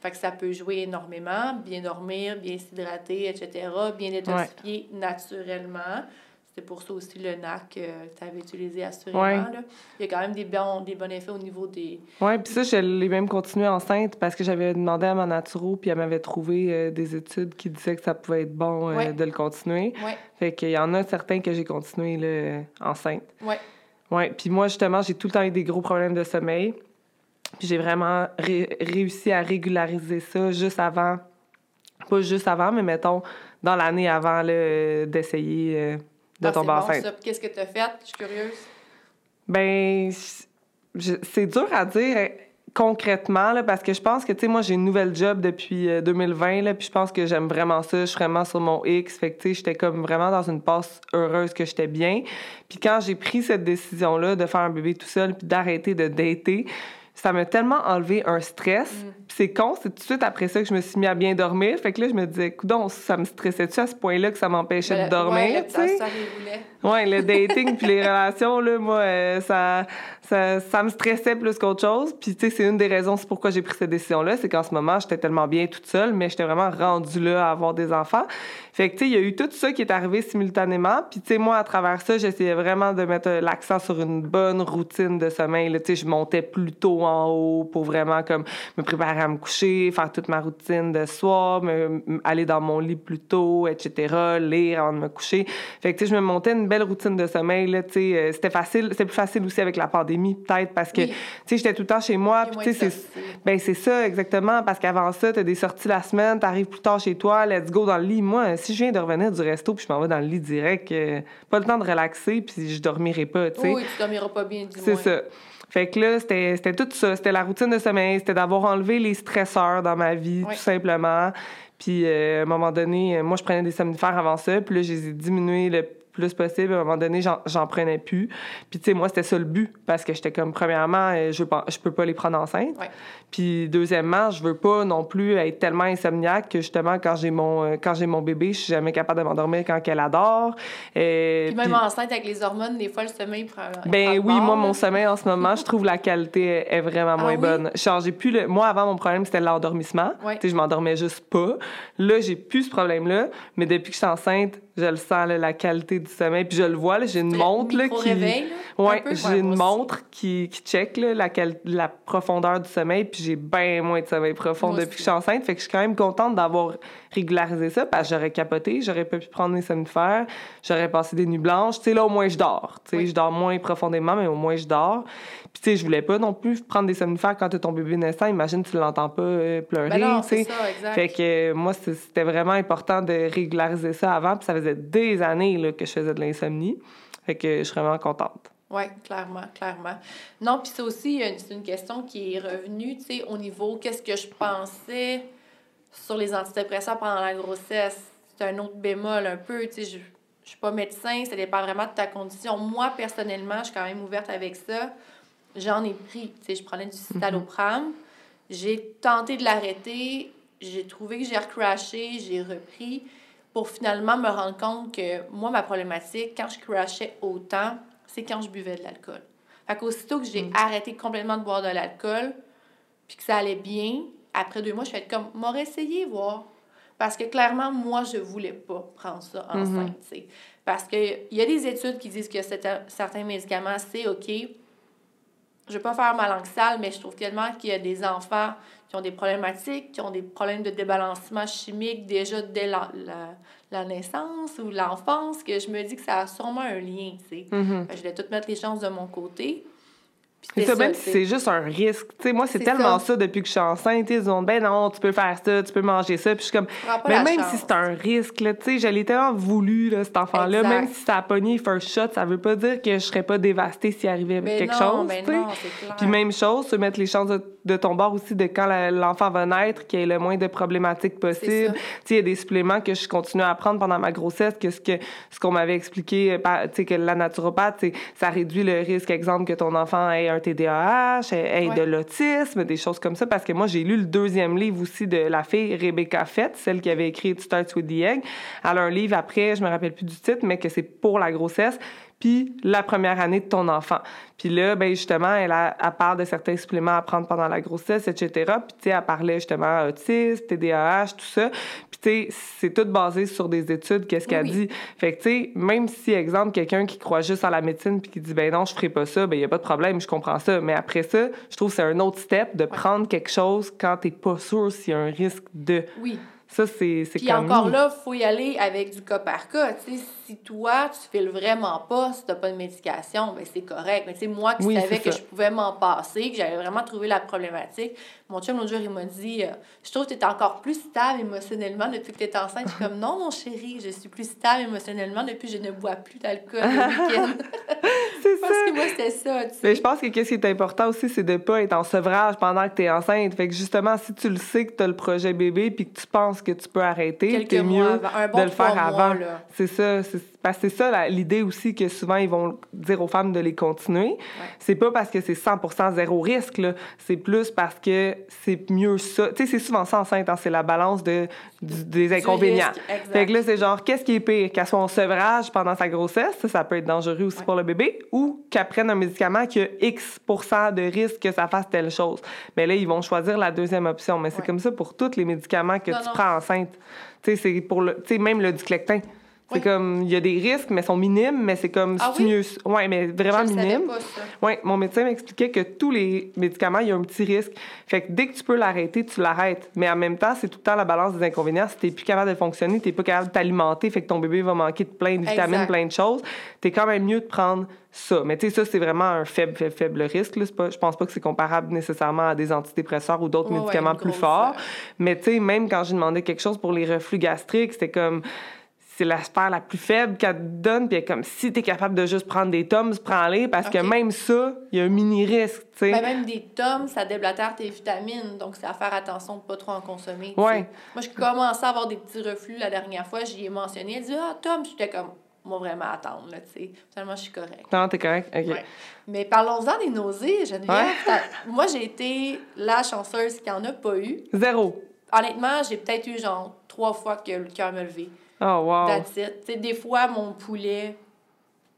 Fait que ça peut jouer énormément, bien dormir, bien s'hydrater, etc., bien détoxifier naturellement. C'est pour ça aussi le NAC que tu avais utilisé assurément. Là. Il y a quand même des bons, des bons effets au niveau des... Oui, puis ça, je l'ai même continué enceinte parce que j'avais demandé à ma naturo, puis elle m'avait trouvé euh, des études qui disaient que ça pouvait être bon euh, de le continuer. Ouais. Fait qu'il y en a certains que j'ai continué là, enceinte. Oui. Oui, puis moi, justement, j'ai tout le temps eu des gros problèmes de sommeil. Puis j'ai vraiment réussi à régulariser ça juste avant, pas juste avant, mais mettons, dans l'année avant d'essayer euh, de ah, tomber enceinte. Qu'est-ce que tu as fait? Je suis curieuse. Ben, c'est dur à dire concrètement, là, parce que je pense que, tu sais, moi, j'ai une nouvelle job depuis 2020, euh, là, puis je pense que j'aime vraiment ça. Je suis vraiment sur mon X. Fait que, tu sais, j'étais comme vraiment dans une passe heureuse que j'étais bien. Puis quand j'ai pris cette décision-là de faire un bébé tout seul puis d'arrêter de dater, ça m'a tellement enlevé un stress. Mm. c'est con, c'est tout de suite après ça que je me suis mis à bien dormir. Fait que là, je me disais, coudon, ça me stressait-tu à ce point-là que ça m'empêchait de dormir? Ouais, ouais, le dating puis les relations, là, moi, euh, ça, ça, ça, me stressait plus qu'autre chose. Puis, tu sais, c'est une des raisons pourquoi j'ai pris cette décision-là. C'est qu'en ce moment, j'étais tellement bien toute seule, mais j'étais vraiment rendue là à avoir des enfants. Fait que, tu sais, il y a eu tout ça qui est arrivé simultanément. Puis, tu sais, moi, à travers ça, j'essayais vraiment de mettre l'accent sur une bonne routine de sommeil. Tu sais, je montais plus tôt en haut pour vraiment, comme, me préparer à me coucher, faire toute ma routine de soir, aller dans mon lit plus tôt, etc., lire avant de me coucher. Fait que, tu sais, je me montais une belle routine de sommeil, là, tu sais. Euh, c'était facile, c'était plus facile aussi avec la pandémie, peut-être, parce que, tu sais, j'étais tout le temps chez moi. Puis, tu c'est, ben, c'est ça, exactement, parce qu'avant ça, t'as des sorties la semaine, t'arrives plus tard chez toi, let's go dans le lit. Moi, si je viens de revenir du resto puis je m'en vais dans le lit direct, euh, pas le temps de relaxer puis je dormirai pas, tu sais. Oui, tu dormiras pas bien, du C'est ça. Fait que là, c'était tout ça. C'était la routine de sommeil, c'était d'avoir enlevé les stresseurs dans ma vie, tout simplement. Puis euh, à un moment donné, moi, je prenais des somnifères avant ça, puis là, j'ai diminué le plus possible. À un moment donné, j'en prenais plus. Puis, tu sais, moi, c'était ça le but. Parce que j'étais comme, premièrement, euh, je, je peux pas les prendre enceintes. Puis, deuxièmement, je veux pas non plus être tellement insomniaque que, justement, quand j'ai mon, euh, quand j'ai mon bébé, je suis jamais capable de m'endormir quand elle adore. Puis, même enceinte, avec les hormones, des fois, le sommeil prend. Ben oui, moi, mon sommeil, en ce moment, je trouve la qualité est vraiment moins ah bonne. J'ai plus le... Moi, avant, mon problème, c'était l'endormissement. Tu sais, je m'endormais juste pas. Là, j'ai plus ce problème-là. Mais depuis que je suis enceinte, je le sens, la qualité du sommeil. Puis je le vois, j'ai une montre là, qui. ouais, j'ai une montre qui, qui check là, la, la profondeur du sommeil. Puis j'ai bien moins de sommeil profond depuis que je suis enceinte. Fait que je suis quand même contente d'avoir régularisé ça parce que j'aurais capoté, j'aurais pas pu prendre mes somnifères, j'aurais passé des nuits blanches. Tu sais, là, au moins, je dors. Tu sais, je dors moins profondément, mais au moins, je dors. Puis, tu sais, je voulais pas non plus prendre des somnifères quand tu ton bébé naissant. Imagine, tu l'entends pas euh, pleurer. Ben tu sais. Fait que moi, c'était vraiment important de régulariser ça avant. Puis ça faisait des années là, que je faisais de l'insomnie. Fait que je suis vraiment contente. Oui, clairement, clairement. Non, puis c'est aussi c'est une question qui est revenue, tu sais, au niveau qu'est-ce que je pensais sur les antidépresseurs pendant la grossesse? C'est un autre bémol un peu, tu sais, je, je suis pas médecin, ça dépend vraiment de ta condition. Moi, personnellement, je suis quand même ouverte avec ça. J'en ai pris, tu sais, je prenais du citalopram. J'ai tenté de l'arrêter, j'ai trouvé que j'ai recrashé, j'ai repris pour finalement me rendre compte que moi, ma problématique, quand je crashais autant, c'est quand je buvais de l'alcool. Fait qu'aussitôt que j'ai mm. arrêté complètement de boire de l'alcool, puis que ça allait bien, après deux mois, je suis comme, m'aurais essayé, voir. Parce que clairement, moi, je voulais pas prendre ça mm-hmm. enceinte, Parce qu'il y a des études qui disent que certains médicaments, c'est OK. je veux pas faire ma langue sale, mais je trouve tellement qu'il y a des enfants qui ont des problématiques, qui ont des problèmes de débalancement chimique déjà dès la, la, naissance ou l'enfance, que je me dis que ça a sûrement un lien, tu sais. Mm-hmm. Je vais tout mettre les chances de mon côté. C'est ça, même si c'est juste un risque. sais moi, c'est tellement ça. depuis que je suis enceinte. Ils ont ben non, tu peux faire ça, tu peux manger ça. Puis je suis comme, mais même si c'est un risque, tu sais, je l'ai tellement voulu, là, cet enfant-là. Même si ça a pogné first shot, ça veut pas dire que je serais pas dévastée s'il arrivait ben quelque chose. Ben non, Puis même chose, se mettre les chances de, ton bord aussi de quand l'enfant va naître, qu'il y ait le moins de problématiques possible. Tu sais, il y a des suppléments que je continue à prendre pendant ma grossesse, que ce que ce qu'on m'avait expliqué, tu sais, que la naturopathe, ça réduit le risque, exemple, que ton enfant ait un TDAH, et de l'autisme, des choses comme ça. Parce que moi, j'ai lu le deuxième livre aussi de la fille Rebecca Fett, celle qui avait écrit It Starts with the Egg. Elle a un livre après, je me rappelle plus du titre, mais que c'est pour la grossesse puis la première année de ton enfant. Puis là, ben justement, elle, a, elle parle de certains suppléments à prendre pendant la grossesse, etc. Puis, tu sais, elle parlait justement autisme, TDAH, tout ça. Puis, tu sais, c'est tout basé sur des études, qu'est-ce qu'elle dit. Fait que, tu sais, même si, exemple, quelqu'un qui croit juste à la médecine puis qui dit, ben non, je ferai pas ça, ben il y a pas de problème, je comprends ça. Mais après ça, je trouve que c'est un autre step de prendre quelque chose quand t'es pas sûr s'il y a un risque de... Oui. Ça, c'est Puis encore là, il faut y aller avec du cas par cas. si toi, tu files vraiment pas, si tu n'as pas de médication, ben c'est correct. Mais tu moi qui savais que je pouvais m'en passer, que j'avais vraiment trouvé la problématique, mon chum, l'autre jour, il m'a dit euh, Je trouve que tu es encore plus stable émotionnellement depuis que tu es enceinte. Je suis comme Non, mon chéri, je suis plus stable émotionnellement depuis que je ne bois plus d'alcool le week-end. C'est ça. Parce que moi, c'était ça. Tu sais. Mais je pense que ce qui est important aussi, c'est de ne pas être en sevrage pendant que tu es enceinte. Fait que justement, si tu le sais que tu as le projet bébé puis que tu penses que tu peux arrêter, c'est mieux de le faire avant. C'est ça. Parce que c'est ça l'idée aussi que souvent ils vont dire aux femmes de les continuer. C'est pas parce que c'est 100% zéro risque, c'est plus parce que c'est mieux ça. Tu sais, c'est souvent ça enceinte, hein, c'est la balance de, des inconvénients. fait que là, c'est genre, qu'est-ce qui est pire? Qu'elle soit en sevrage pendant sa grossesse, ça, ça peut être dangereux aussi pour le bébé, ou qu'elle prenne un médicament qui a X de risque que ça fasse telle chose. Mais là, ils vont choisir la deuxième option. Mais c'est comme ça pour tous les médicaments que tu prends enceinte. Tu sais, c'est pour le, tu sais, même le diclectin. C'est comme, il y a des risques, mais ils sont minimes, mais c'est comme, ah, oui? mieux. Ouais, mais vraiment minime. Ouais, mon médecin m'expliquait que tous les médicaments, il y a un petit risque. Fait que dès que tu peux l'arrêter, tu l'arrêtes. Mais en même temps, c'est tout le temps la balance des inconvénients. Si t'es plus capable de fonctionner, t'es pas capable de t'alimenter, fait que ton bébé va manquer de plein de vitamines, plein de choses, t'es quand même mieux de prendre ça. Mais tu sais, ça, c'est vraiment un faible, faible, risque. Là. Pas, je pense pas que c'est comparable nécessairement à des antidépresseurs ou d'autres médicaments plus forts. Mais tu sais, même quand j'ai demandé quelque chose pour les reflux gastriques, c'était comme c'est la sphère la plus faible qu'elle te donne. Puis comme si tu es capable de juste prendre des tomes, prends-les. Parce que même ça, il y a un mini-risque. sais. Ben, même des tomes, ça déblatère tes vitamines. Donc, c'est à faire attention de ne pas trop en consommer. Ouais. Moi, je commençais à avoir des petits reflux la dernière fois. J'y ai mentionné. Elle dit Ah, Tom, j'étais comme moi vraiment attendre là, tu sais. Finalement, je suis correcte. Non, t'es correct. OK. Mais parlons-en des nausées, Geneviève. Moi, j'ai été la chanceuse qui en a pas eu. Zéro. Honnêtement, j'ai peut-être eu genre trois fois que le cœur me levé. Oh, wow. That's Des fois, mon poulet,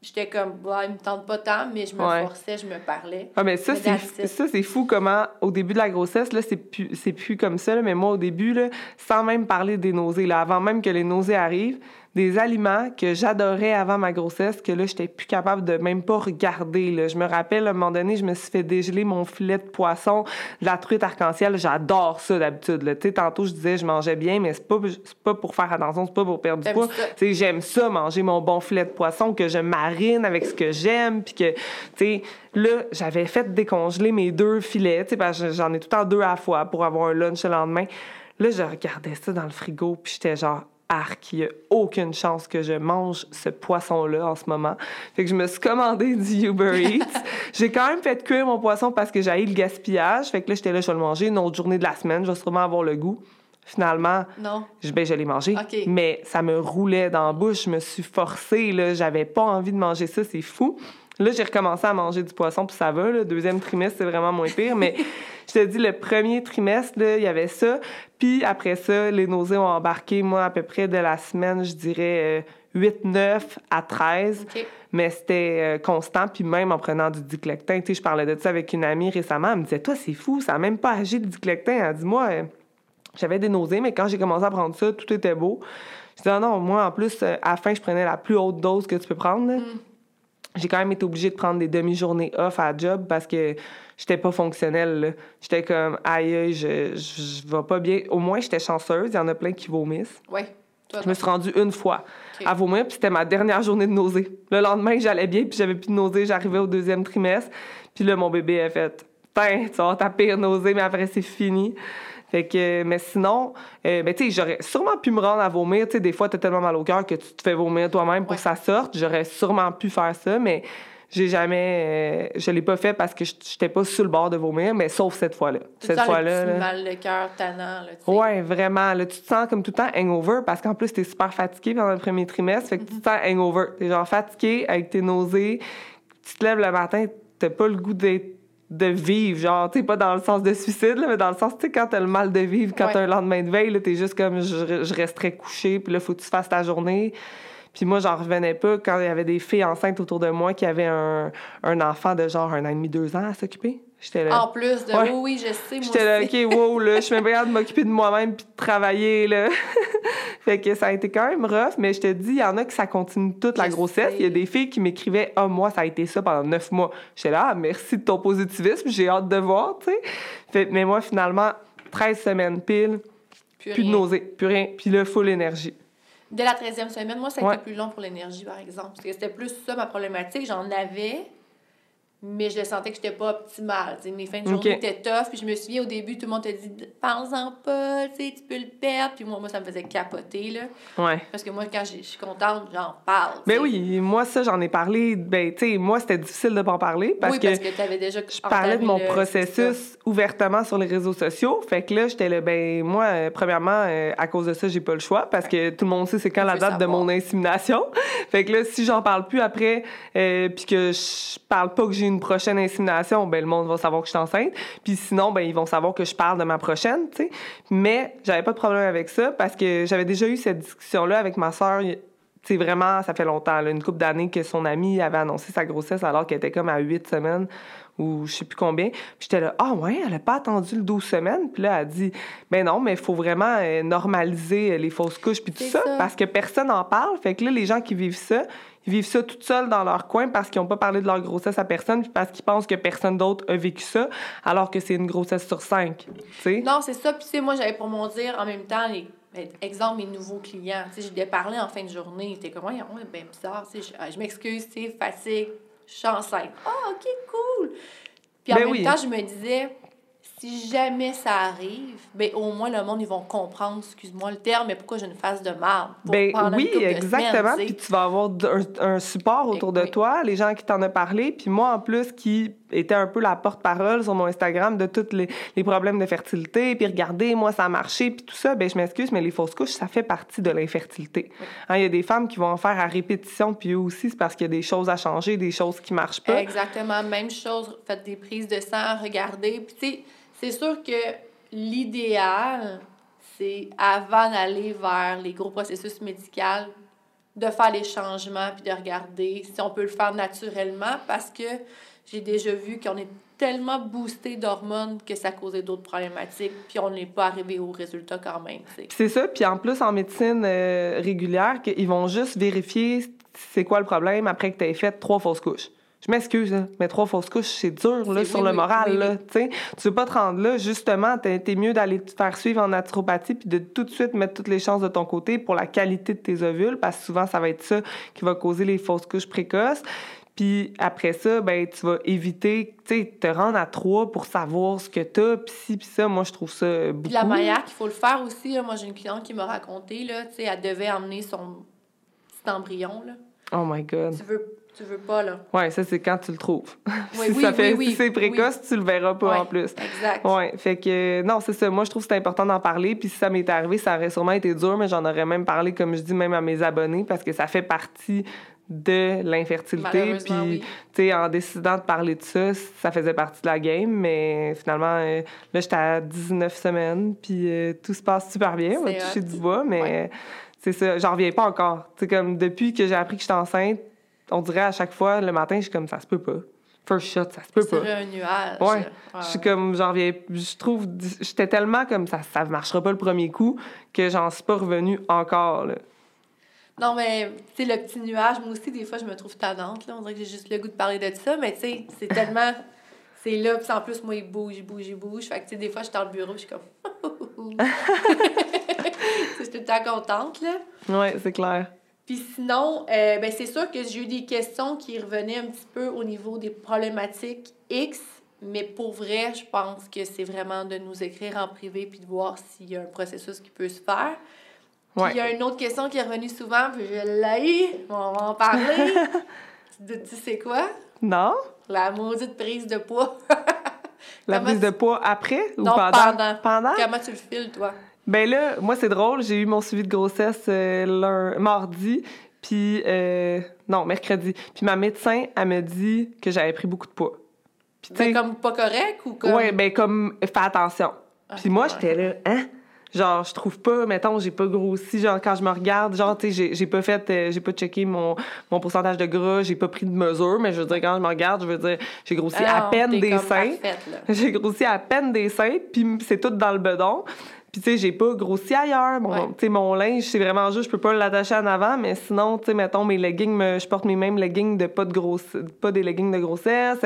j'étais comme, bah, il me tente pas tant, mais je me forçais, je me parlais. Ah, mais ça, c'est, ça, c'est fou comment, au début de la grossesse, là, c'est plus, c'est plus comme ça, mais moi, au début, là, sans même parler des nausées, là, avant même que les nausées arrivent, des aliments que j'adorais avant ma grossesse, que là, j'étais plus capable de même pas regarder. Là. Je me rappelle, à un moment donné, je me suis fait dégeler mon filet de poisson, de la truite arc-en-ciel. J'adore ça d'habitude. Tu sais, tantôt, je disais, je mangeais bien, mais c'est pas, pas pour faire attention, c'est pas pour perdre du poids. Tu j'aime ça, manger mon bon filet de poisson, que je marine avec ce que j'aime, puis que, tu sais, là, j'avais fait décongeler mes deux filets, tu sais, parce que j'en ai tout le temps deux à la fois pour avoir un lunch le lendemain. Là, je regardais ça dans le frigo, puis j'étais genre, arc, il n'y a aucune chance que je mange ce poisson-là en ce moment. Fait que je me suis commandé du Uber Eats. j'ai quand même fait cuire mon poisson parce que j'ai le gaspillage. Fait que là, j'étais là, je vais le manger une autre journée de la semaine. Je vais sûrement avoir le goût. Finalement, non. Je, ben, je l'ai mangé. Mais ça me roulait dans la bouche. Je me suis forcée. Là. J'avais pas envie de manger ça. C'est fou. Là, j'ai recommencé à manger du poisson, puis ça va. Le deuxième trimestre, c'est vraiment moins pire. Mais je te dis, le premier trimestre, il y avait ça. Puis après ça, les nausées ont embarqué, moi, à peu près de la semaine, je dirais 8, euh, 9 à 13. Mais c'était euh, constant, puis même en prenant du diclectin. Tu sais, je parlais de ça avec une amie récemment. Elle me disait, toi, c'est fou, ça n'a même pas agi le diclectin. Elle dit, moi, euh, j'avais des nausées, mais quand j'ai commencé à prendre ça, tout était beau. Je disais, ah non, moi, en plus, à la fin, je prenais la plus haute dose que tu peux prendre. Mm. J'ai quand même été obligée de prendre des demi-journées off à job parce que j'étais pas fonctionnelle. J'étais comme, aïe, je, je, vais pas bien. Au moins, j'étais chanceuse. Il y en a plein qui vomissent. Oui. Je me suis rendue une fois à vomir, puis c'était ma dernière journée de nausée. Le lendemain, j'allais bien, puis j'avais plus de nausée. J'arrivais au deuxième trimestre, puis là, mon bébé a fait Tiens, tu vas ta pire nausée, mais après, c'est fini. Fait que, mais sinon, euh, ben, tu sais, j'aurais sûrement pu me rendre à vomir. Tu sais, des fois, t'as tellement mal au cœur que tu te fais vomir toi-même pour que ça sorte. J'aurais sûrement pu faire ça, mais j'ai jamais. Euh, je l'ai pas fait parce que j'étais pas sur le bord de vomir, mais sauf cette fois-là. Cette fois-là. Le mal de cœur tannant, là, tu Ouais, vraiment. Là, tu te sens comme tout le temps hangover parce qu'en plus, t'es super fatigué pendant le premier trimestre. Fait que tu te sens hangover. T'es genre fatigué avec tes nausées. Tu te lèves le matin, t'as pas le goût d'être de vivre, genre, tu sais, pas dans le sens de suicide, là, mais dans le sens, tu sais, quand t'as le mal de vivre, quand t'as un lendemain de veille, t'es juste comme, je, je resterais couché, puis là, faut que tu fasses ta journée. Puis moi, j'en revenais pas quand il y avait des filles enceintes autour de moi qui avaient un, un enfant de genre un an et demi, deux ans à s'occuper. J'étais là. En plus de oui, oui, je sais, moi J'étais là, OK, wow, là, je suis même pas de m'occuper de moi-même puis de travailler, là. fait que ça a été quand même rough, mais je te dis, il y en a qui ça continue toute la grossesse. Il y a des filles qui m'écrivaient, ah, oh, moi, ça a été ça pendant neuf mois. J'étais là, ah, merci de ton positivisme, j'ai hâte de voir, tu sais. mais moi, finalement, 13 semaines pile, plus, de nausée, plus rien, puis là, full énergie. Dès la 13e semaine, moi, ça a été plus long pour l'énergie, par exemple. Parce que c'était plus ça ma problématique. J'en avais, mais je sentais que j'étais pas optimale. mes fins de journée étaient tough. Puis je me souviens au début, tout le monde te dit Pense-en pas, tu peux le perdre. Puis moi, moi, ça me faisait capoter. Là. Ouais. Parce que moi, quand je suis contente, j'en parle. Mais ben oui, moi, ça, j'en ai parlé. Ben, tu sais, moi, c'était difficile de pas en parler. Parce oui, que, parce que tu avais déjà. Je parlais de mon processus ouvertement sur les réseaux sociaux. Fait que là, j'étais là, ben, moi, euh, premièrement, euh, à cause de ça, j'ai pas le choix. Parce que tout le monde sait c'est quand la date de mon insémination. fait que là, si j'en parle plus après, euh, puis que je parle pas que j'ai une prochaine insémination, ben le monde va savoir que je suis enceinte. Puis sinon, ben ils vont savoir que je parle de ma prochaine, tu sais. Mais j'avais pas de problème avec ça parce que j'avais déjà eu cette discussion-là avec ma sœur. C'est vraiment, ça fait longtemps, une couple d'années que son amie avait annoncé sa grossesse alors qu'elle était comme à huit semaines ou je sais plus combien. Puis j'étais là, ah ouais, elle a pas attendu le 12 semaines. Puis là, elle dit, ben non, mais il faut vraiment euh, normaliser les fausses couches puis tout ça, ça, parce que personne n'en parle. Fait que là, les gens qui vivent ça, ils vivent ça tout seuls dans leur coin parce qu'ils n'ont pas parlé de leur grossesse à personne, puis parce qu'ils pensent que personne d'autre a vécu ça, alors que c'est une grossesse sur cinq. Non, c'est ça. Puis, tu sais, moi, j'avais pour mon dire en même temps, les, ben, exemple, mes nouveaux clients. Tu sais, je les en fin de journée. Ils étaient comme, ouais, ben bizarre. Tu sais, je, m'excuse, tu sais, fatigue, je suis enceinte. Ah, oh, OK, cool. Puis en ben même temps, je me disais, si jamais ça arrive, ben au moins le monde ils vont comprendre, excuse-moi le terme, mais pourquoi j'ai une face de marde. Ben oui, exactement. Puis tu vas avoir un, support ben autour de toi, les gens qui t'en ont parlé, puis moi en plus qui était un peu la porte-parole sur mon Instagram de tous les, problèmes de fertilité, puis regardez, moi ça a marché, puis tout ça, ben je m'excuse, mais les fausses couches, ça fait partie de l'infertilité. Hein, il y a des femmes qui vont en faire à répétition, puis eux aussi, c'est parce qu'il y a des choses à changer, des choses qui marchent pas. Exactement, même chose, faites des prises de sang, regardez, puis tu sais c'est sûr que l'idéal, c'est avant d'aller vers les gros processus médicaux, de faire les changements puis de regarder si on peut le faire naturellement parce que j'ai déjà vu qu'on est tellement boosté d'hormones que ça causait d'autres problématiques, puis on n'est pas arrivé au résultat quand même. C'est ça, puis en plus en médecine euh, régulière, qu'ils vont juste vérifier c'est quoi le problème après que tu aies fait trois fausses couches. Je m'excuse, mais trois fausses couches, c'est dur là, sur le moral. là, tu veux pas te rendre là. Justement, t'es mieux d'aller te faire suivre en naturopathie puis de tout de suite mettre toutes les chances de ton côté pour la qualité de tes ovules, parce que souvent, ça va être ça qui va causer les fausses couches précoces. Puis après ça, ben tu vas éviter, tu sais, te rendre à trois pour savoir ce que t'as, puis ci, puis ça. Moi, je trouve ça beaucoup. Puis la manière qu'il faut le faire aussi, moi, j'ai une cliente qui m'a raconté, là, tu sais, elle devait emmener son petit embryon, là. Oh my God. Tu veux tu veux pas, là. Oui, ça, c'est quand tu le trouves. si ça fait, si c'est précoce, tu le verras pas en plus. Exact. Oui, fait que, non, c'est ça. Moi, je trouve que c'est important d'en parler. Puis si ça m'était arrivé, ça aurait sûrement été dur, mais j'en aurais même parlé, comme je dis, même à mes abonnés, parce que ça fait partie de l'infertilité. Puis, tu sais, en décidant de parler de ça, ça faisait partie de la game. Mais finalement, euh, là, j'étais à 19 semaines, puis euh, tout se passe super bien. On va toucher du bois, mais c'est ça. J'en reviens pas encore. Tu sais, comme depuis que j'ai appris que j'étais enceinte, on dirait à chaque fois, le matin, je suis comme, ça se peut pas. First shot, ça se peut pas. C'est un nuage. Ouais. Je suis comme, j'en reviens, je trouve, j'étais tellement comme ça, ça marchera pas le premier coup que j'en suis pas revenue encore, là. Non, mais, tu sais, le petit nuage, moi aussi, des fois, je me trouve tannante, là. On dirait que j'ai juste le goût de parler de ça, mais, tu sais, c'est tellement. C'est là, puis en plus, moi, il bouge, il bouge, il bouge. Fait que, tu sais, des fois, je suis dans le bureau, je suis comme. je suis tout le temps contente, là. Oui, c'est clair. Puis sinon, euh, ben c'est sûr que j'ai eu des questions qui revenaient un petit peu au niveau des problématiques X, mais pour vrai, je pense que c'est vraiment de nous écrire en privé puis de voir s'il y a un processus qui peut se faire. Puis il y a une autre question qui est revenue souvent, puis je l'ai, on va en parler. tu, tu sais quoi? Non. La maudite prise de poids. La prise de poids après ou non, pendant? pendant? Pendant? Comment tu le files, toi? Ben là, moi, c'est drôle. J'ai eu mon suivi de grossesse euh, mardi, puis... Euh, non, mercredi. Puis ma médecin, elle me dit que j'avais pris beaucoup de poids. Puis, ben, comme pas correct ou comme... Ouais, ben comme, fais attention. Ah, puis moi, j'étais là, hein? Genre, je trouve pas, mettons, j'ai pas grossi. Genre, quand je me regarde, genre, tu sais, j'ai pas fait, euh, j'ai pas checké mon, mon pourcentage de gras, j'ai pas pris de mesure, mais je veux dire, quand je me regarde, je veux dire, j'ai grossi à peine des seins. J'ai grossi à peine des seins, puis c'est tout dans le bedon. Puis, tu sais, j'ai pas grossi ailleurs. Mon, tu sais, mon linge, c'est vraiment juste, je peux pas l'attacher en avant, mais sinon, tu sais, mettons, mes leggings, je porte mes mêmes leggings de pas de grosse, pas des leggings de grossesse.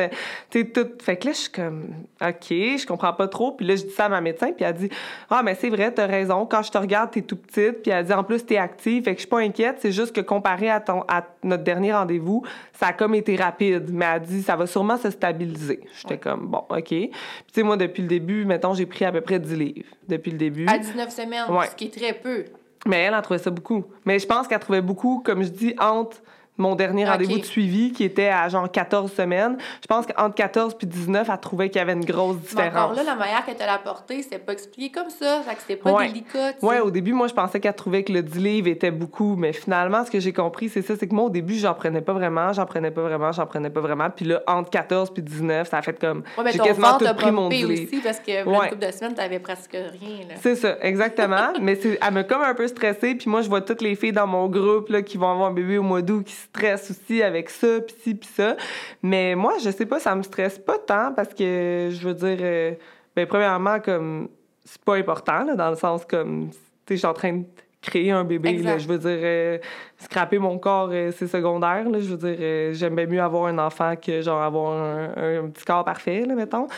Tu sais, tout. Fait que là, je suis comme, OK, je comprends pas trop. Puis là, je dis ça à ma médecin, puis elle dit, ah, mais c'est vrai, t'as raison. Quand je te regarde, t'es tout petite. Puis elle dit, en plus, t'es active. Fait que je suis pas inquiète. C'est juste que comparé à, ton, à notre dernier rendez-vous, ça a comme été rapide. Mais elle dit, ça va sûrement se stabiliser. J'étais comme, bon, OK. Puis, tu sais, moi, depuis le début, mettons, j'ai pris à peu près 10 livres. Depuis le début. À 19 semaines, ce qui est très peu. Mais elle, en trouvait ça beaucoup. Mais je pense qu'elle trouvait beaucoup, comme je dis, entre mon dernier rendez-vous de suivi qui était à genre 14 semaines. Je pense qu'entre 14 puis 19, elle trouvait qu'il y avait une grosse différence. Mais encore là, la manière qu'elle te l'a porté, c'est pas expliqué comme ça. Fait que c'était pas délicat. Oui, au début, moi, je pensais qu'elle trouvait que le 10 livres était beaucoup. Mais finalement, ce que j'ai compris, c'est ça. C'est que moi, au début, j'en prenais pas vraiment, j'en prenais pas vraiment, j'en prenais pas vraiment. Puis là, entre 14 puis 19, ça a fait comme. j'ai quasiment tout pris mon 10 livres. aussi parce que une couple de semaines, t'avais presque rien. C'est ça, exactement. mais elle m'a comme un peu stressée. Puis moi, je vois toutes les filles dans mon groupe là, qui vont avoir un bébé au mois d'août qui stressent aussi avec ça, pis ci, pis ça. Mais moi, je sais pas, ça me stresse pas tant parce que, je veux dire, euh, ben, premièrement, comme, c'est pas important, là, dans le sens comme, tu sais, je suis en train de créer un bébé, là, je veux dire, euh, scraper mon corps, euh, c'est secondaire. Là, je veux dire, euh, j'aime bien mieux avoir un enfant que genre avoir un, petit corps parfait, là, mettons. 100%.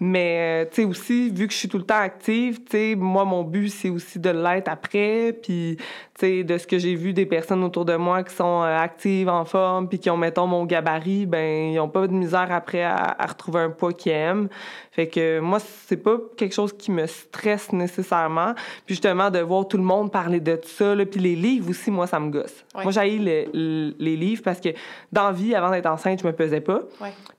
Mais, tu sais, aussi, vu que je suis tout le temps active, tu sais, moi, mon but, c'est aussi de l'être après. Puis, tu sais, de ce que j'ai vu des personnes autour de moi qui sont actives, en forme, puis qui ont, mettons, mon gabarit, ben ils ont pas de misère après à, retrouver un poids qu'ils aiment. Fait que moi, c'est pas quelque chose qui me stresse nécessairement. Puis justement, de voir tout le monde parler de ça, là, puis les livres aussi, moi, ça me gosse. Moi, j'ai le, les livres parce que dans vie, avant d'être enceinte, je me pesais pas.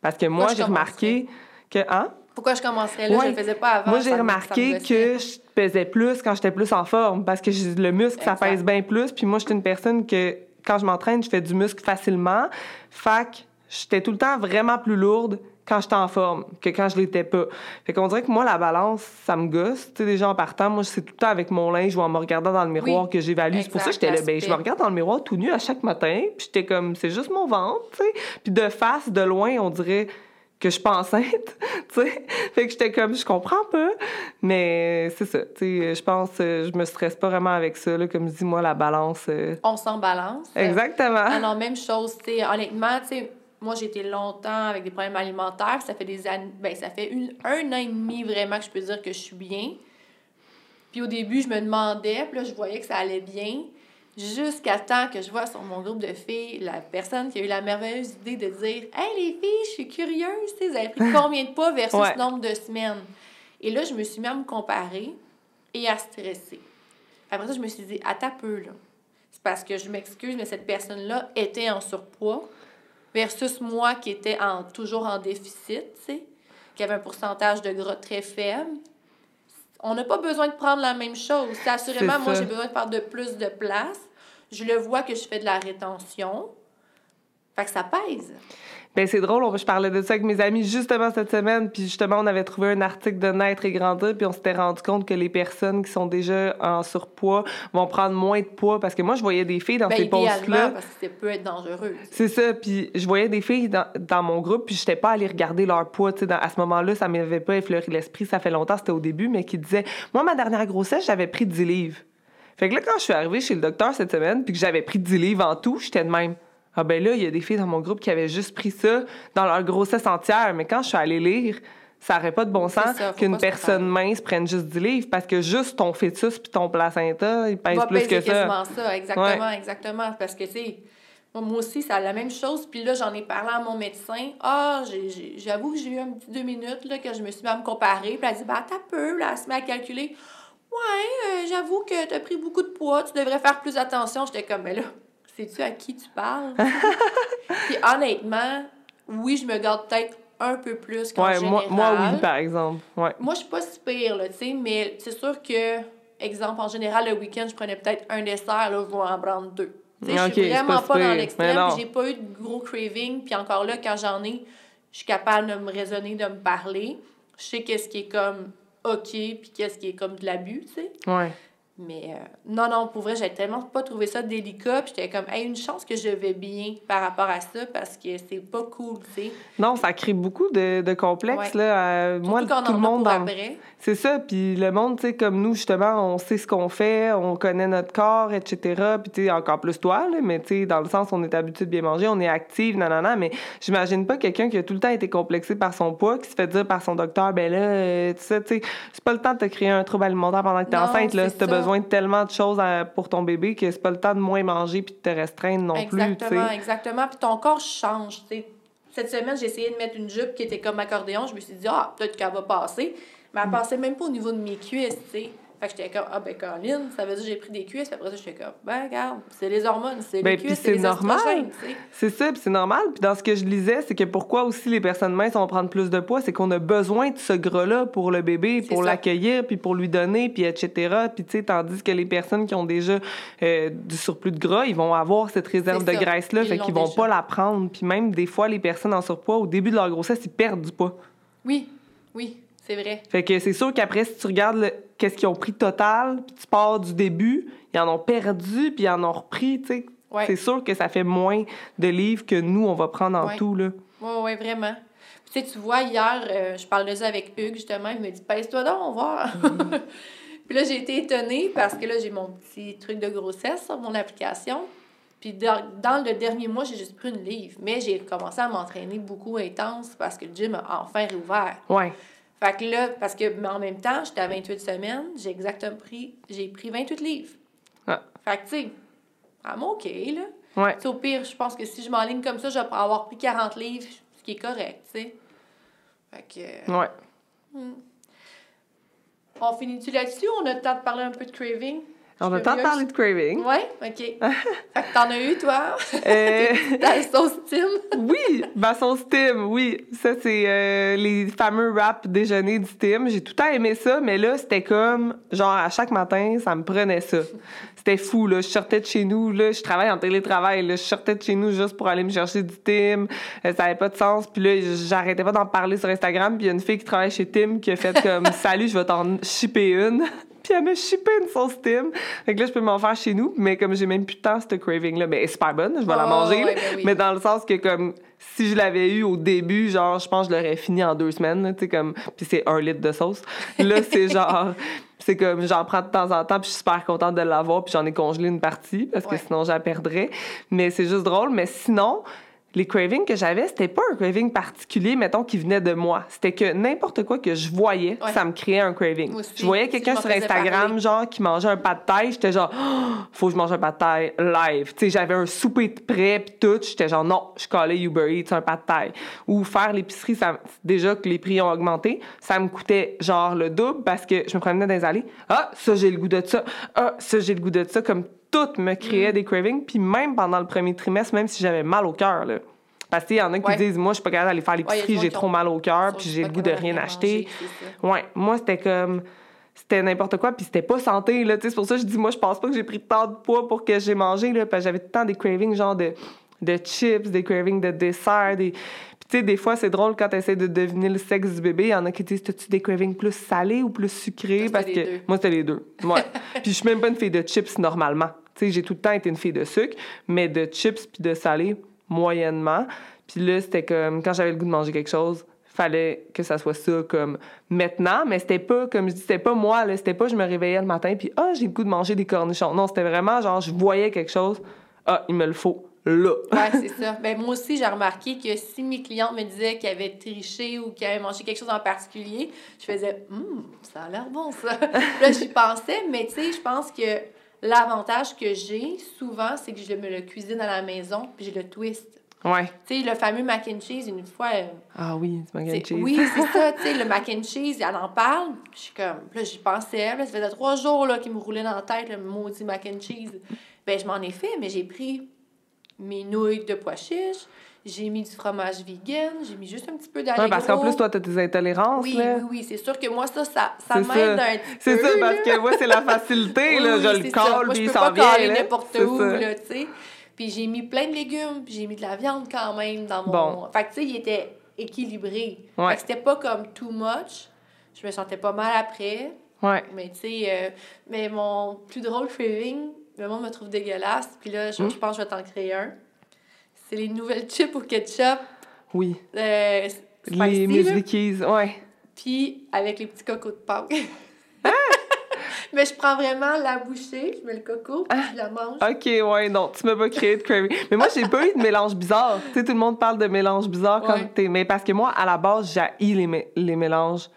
Parce que moi, j'ai remarqué que. Hein? Pourquoi je commencerais? Là? Je le faisais pas avant. Moi, j'ai remarqué que je pesais plus quand j'étais plus en forme parce que le muscle, ça pèse bien plus. Puis moi, j'étais une personne que quand je m'entraîne, je fais du muscle facilement. Fac, j'étais tout le temps vraiment plus lourde quand j'étais en forme que quand je l'étais pas. Fait qu'on dirait que moi, la balance, ça me gosse. Tu sais, déjà en partant, moi, c'est tout le temps avec mon linge ou en me regardant dans le miroir que j'évalue. C'est pour ça que j'étais là, ben, je me regarde dans le miroir tout nu à chaque matin, puis j'étais comme, c'est juste mon ventre, tu sais. Puis de face, de loin, on dirait que je suis pas enceinte, tu sais. Fait que j'étais comme, je comprends pas, mais c'est ça, tu sais, je pense, je me stresse pas vraiment avec ça, là, comme je dis, moi, la balance... Euh, on s'en balance. Exactement. Alors, même chose, tu sais, honnêtement, tu sais, moi, j'ai été longtemps avec des problèmes alimentaires. Ça fait des années, ben, ça fait une, un an et demi vraiment que je peux dire que je suis bien. Puis au début, je me demandais, puis là, je voyais que ça allait bien. Jusqu'à temps que je vois sur mon groupe de filles la personne qui a eu la merveilleuse idée de dire Hey les filles, je suis curieuse, vous avez pris combien de poids versus ce nombre de semaines? Et là, je me suis mis à me comparer et à stresser. Après ça, je me suis dit, à ta peu, là. C'est parce que je m'excuse, mais cette personne-là était en surpoids versus moi qui était en, toujours en déficit, qui avait un pourcentage de gras très faible. On n'a pas besoin de prendre la même chose. Assurément, moi, j'ai besoin de faire de plus de place. Je le vois que je fais de la rétention. Fait que ça pèse. Ben c'est drôle, je parlais de ça avec mes amis justement cette semaine, puis justement on avait trouvé un article de Naître et grandir, puis on s'était rendu compte que les personnes qui sont déjà en surpoids vont prendre moins de poids parce que moi je voyais des filles dans ben, ces postes-là. parce que ça peut être dangereux. C'est ça, puis je voyais des filles dans, dans mon groupe, puis j'étais pas allée regarder leur poids, tu sais, à ce moment-là, ça m'avait pas effleuré l'esprit, ça fait longtemps, c'était au début, mais qui disait, moi ma dernière grossesse, j'avais pris 10 livres. Fait que là, quand je suis arrivée chez le docteur cette semaine, puis que j'avais pris 10 livres en tout, j'étais de même. Ah ben là, il y a des filles dans mon groupe qui avaient juste pris ça dans leur grossesse entière. Mais quand je suis allée lire, ça n'aurait pas de bon sens qu'une personne mince prenne juste 10 livres parce que juste ton fœtus puis ton placenta, il pèse plus que ça. ça. Exactement, exactement. Parce que, tu sais, moi aussi, c'est la même chose. Puis là, j'en ai parlé à mon médecin. Ah, j'avoue que j'ai eu un petit deux minutes là, que je me suis mis à me comparer. Puis elle a dit, bah, t'as peu. Là, elle se met à calculer. Ouais, euh, j'avoue que t'as pris beaucoup de poids. Tu devrais faire plus attention. J'étais comme, mais là, sais-tu à qui tu parles? Puis honnêtement, oui, je me garde peut-être un peu plus qu'en ouais, Moi, moi, oui, par exemple. Ouais. Moi, je suis pas si pire, là, tu sais, mais c'est sûr que, exemple, en général, le week-end, je prenais peut-être un dessert, là, je vais en prendre deux. Sais, je suis vraiment pas, dans l'extrême, j'ai pas eu de gros craving, puis encore là, quand j'en ai, je suis capable de me raisonner, de me parler. Je sais qu'est-ce qui est comme OK, puis qu'est-ce qui est comme de l'abus, tu sais. Ouais. Mais euh, non, non, pour vrai, j'ai tellement pas trouvé ça délicat. Puis j'étais comme, hey, une chance que je vais bien par rapport à ça parce que c'est pas cool, tu sais. Non, ça crée beaucoup de, de complexes, là. Euh, moi, tout le monde. C'est ça. Puis le monde, tu sais, comme nous, justement, on sait ce qu'on fait, on connaît notre corps, etc. Puis, tu sais, encore plus toi, là, mais tu sais, dans le sens, on est habitué de bien manger, on est active, nanana. Mais j'imagine pas quelqu'un qui a tout le temps été complexé par son poids, qui se fait dire par son docteur, ben là, euh, tu sais, c'est pas le temps de te créer un trouble alimentaire pendant que t'es enceinte, là. Si besoin de tellement de choses pour ton bébé que c'est pas le temps de moins manger puis de te restreindre non plus. Exactement, exactement. Puis ton corps change. Cette semaine, j'ai essayé de mettre une jupe qui était comme accordéon. Je me suis dit, ah, peut-être qu'elle va passer. Mais elle mm. passait même pas au niveau de mes cuisses, sais. Fait que j'étais comme, ah ben Caroline, ça veut dire que j'ai pris des cuisses. Puis après ça, j'étais comme, ben regarde, c'est les hormones, c'est les ben, cuisses, c'est normal. C'est ça, puis c'est normal. Puis dans ce que je lisais, c'est que pourquoi aussi les personnes minces vont prendre plus de poids, c'est qu'on a besoin de ce gras-là pour le bébé, pour l'accueillir, puis pour lui donner, puis etc. Puis tu sais, tandis que les personnes qui ont déjà euh, du surplus de gras, ils vont avoir cette réserve de graisse-là, fait qu'ils vont pas la prendre. Puis même des fois, les personnes en surpoids, au début de leur grossesse, ils perdent du poids. Oui, oui. C'est vrai. Fait que c'est sûr qu'après, si tu regardes qu'est-ce qu'ils ont pris total, puis tu pars du début, ils en ont perdu, puis ils en ont repris, tu sais. C'est sûr que ça fait moins de livres que nous, on va prendre en tout, là. Oui, oui, vraiment. Tu sais, tu vois, hier, euh, je parlais de ça avec Hugues, justement, il me dit « Pèse-toi donc, on va mm. Puis là, j'ai été étonnée parce que là, j'ai mon petit truc de grossesse sur mon application. Puis dans, dans, le dernier mois, j'ai juste pris une livre. Mais j'ai commencé à m'entraîner beaucoup intense parce que le gym a enfin réouvert. Ouais. Fait que là, parce que, mais en même temps, j'étais à 28 semaines, j'ai exactement pris, j'ai pris 28 livres. Ah. Fait que, tu sais, I'm OK, là. Ouais. au pire, je pense que si je m'enligne comme ça, je vais avoir pris 40 livres, ce qui est correct, tu sais. Fait que... Ouais. Hmm. On finit-tu là-dessus? On a le temps de parler un peu de craving? On a le temps de parler de craving. Oui, OK. fait que t'en as eu, toi? Euh... Ta sauce Tim? oui, ma sauce Tim, oui. Ça, c'est euh, les fameux wraps déjeuner du Tim. J'ai tout le temps aimé ça, mais là, c'était comme, genre, à chaque matin, ça me prenait ça. C'était fou, là. Je sortais de chez nous, là. Je travaille en télétravail, là. Je sortais de chez nous juste pour aller me chercher du Tim. Euh, ça n'avait pas de sens. Puis là, j'arrêtais pas d'en parler sur Instagram. Puis il y a une fille qui travaille chez Tim qui a fait comme, salut, je vais t'en shipper une puis elle chippé une sauce Tim. Fait que là, je peux m'en faire chez nous, mais comme j'ai même plus de temps, cette craving-là, mais elle est super bonne, je vais la oh, manger. Ben mais dans le sens que, comme, si je l'avais eu au début, genre, je pense que je l'aurais fini en deux semaines, tu sais, comme, puis c'est un litre de sauce. Là, c'est genre, c'est comme, j'en prends de temps en temps, puis je suis super contente de l'avoir, puis j'en ai congelé une partie, parce que sinon, je la perdrais. Mais c'est juste drôle. Mais sinon, les cravings que j'avais, c'était pas un craving particulier, mettons, qui venait de moi. C'était que n'importe quoi que je voyais, ça me créait un craving. je voyais quelqu'un sur Instagram, genre, qui mangeait un pas de taille, j'étais genre, oh, faut que je mange un pas de taille live. Tu sais, j'avais un souper de prêt, puis tout, j'étais genre, non, je collais Uber Eats, un pas de taille. Ou faire l'épicerie, ça, déjà que les prix ont augmenté, ça me coûtait genre le double parce que je me promenais dans les allées. Ah, ça, j'ai le goût de ça. Ah, ça, j'ai le goût de ça. Comme tout me créait mm. des cravings. Puis même pendant le premier trimestre, même si j'avais mal au cœur, là. Parce qu'il y en a qui disent, moi, je suis pas capable d'aller faire l'épicerie, j'ai trop mal au cœur, puis j'ai le goût de rien acheter. ouais, moi, c'était comme c'était n'importe quoi puis c'était pas santé là c'est pour ça que je dis moi je pense pas que j'ai pris tant de poids pour que j'ai mangé là parce que j'avais temps des cravings genre de de chips des cravings de dessert des tu sais des fois c'est drôle quand tu essaies de deviner le sexe du bébé il y en a qui disent as-tu des cravings plus salés ou plus sucrés? Parce que moi c'était les deux. Ouais. Puis je suis même pas une fille de chips normalement. Tu sais j'ai tout le temps été une fille de sucre mais de chips puis de salé moyennement. Puis là, c'était comme quand j'avais le goût de manger quelque chose, fallait que ça soit ça comme maintenant, mais c'était pas, comme je dis, c'était pas moi, là, c'était pas je me réveillais le matin puis ah, j'ai le goût de manger des cornichons. Non, c'était vraiment genre, je voyais quelque chose, ah, il me le faut là. ouais, c'est ça. Ben, moi aussi, j'ai remarqué que si mes clientes me disaient qu'elles avaient triché ou qu'elles avaient mangé quelque chose en particulier, je faisais, hum, ça a l'air bon, ça. là, j'y pensais, mais tu sais, je pense que l'avantage que j'ai souvent, c'est que je me le cuisine à la maison puis je le twist. Ouais. Tu sais, le fameux mac and cheese, une fois. euh, Ah oui, du mac and cheese. Oui, c'est ça, tu sais, le mac and cheese, elle en parle. Je suis comme, là, j'y pensais. Là, ça faisait trois jours là, qu'il me roulait dans la tête, le maudit mac and cheese. Ben, je m'en ai fait, mais j'ai pris mes nouilles de pois chiches, j'ai mis du fromage vegan, j'ai mis juste un petit peu d'allegro. Ouais, parce qu'en plus, toi, t'as tes intolérances, Oui, là. oui, oui, c'est sûr que moi, ça, ça, ça m'aide un petit C'est ça, parce que moi, c'est la facilité, Oui, là. oui, je le colle, puis je il peux s'en pas vient, caler là. n'importe C'est où, là, tu sais. Puis j'ai mis plein de légumes, puis j'ai mis de la viande quand même dans mon... Bon. Fait que, tu sais, il était équilibré. Ouais. Fait que c'était pas comme too much. Je me sentais pas mal après. Ouais. Mais tu sais, euh, mais mon plus drôle craving, le monde me trouve dégueulasse. Puis là, je, Hmm? je pense que je vais t'en créer un. C'est les nouvelles chips au ketchup. Oui. Euh, Les Miss ouais. Puis avec les petits cocos de Pâques. Ah! Mais je prends vraiment la bouchée, je mets le coco, puis je la mange. OK, ouais, non, tu m'as pas créé de craving. Mais moi, j'ai pas eu de mélange bizarre. Tu sais, tout le monde parle de mélange bizarre quand Ouais. t'es... Mais parce que moi, à la base, j'ai les, mé- les mélanges.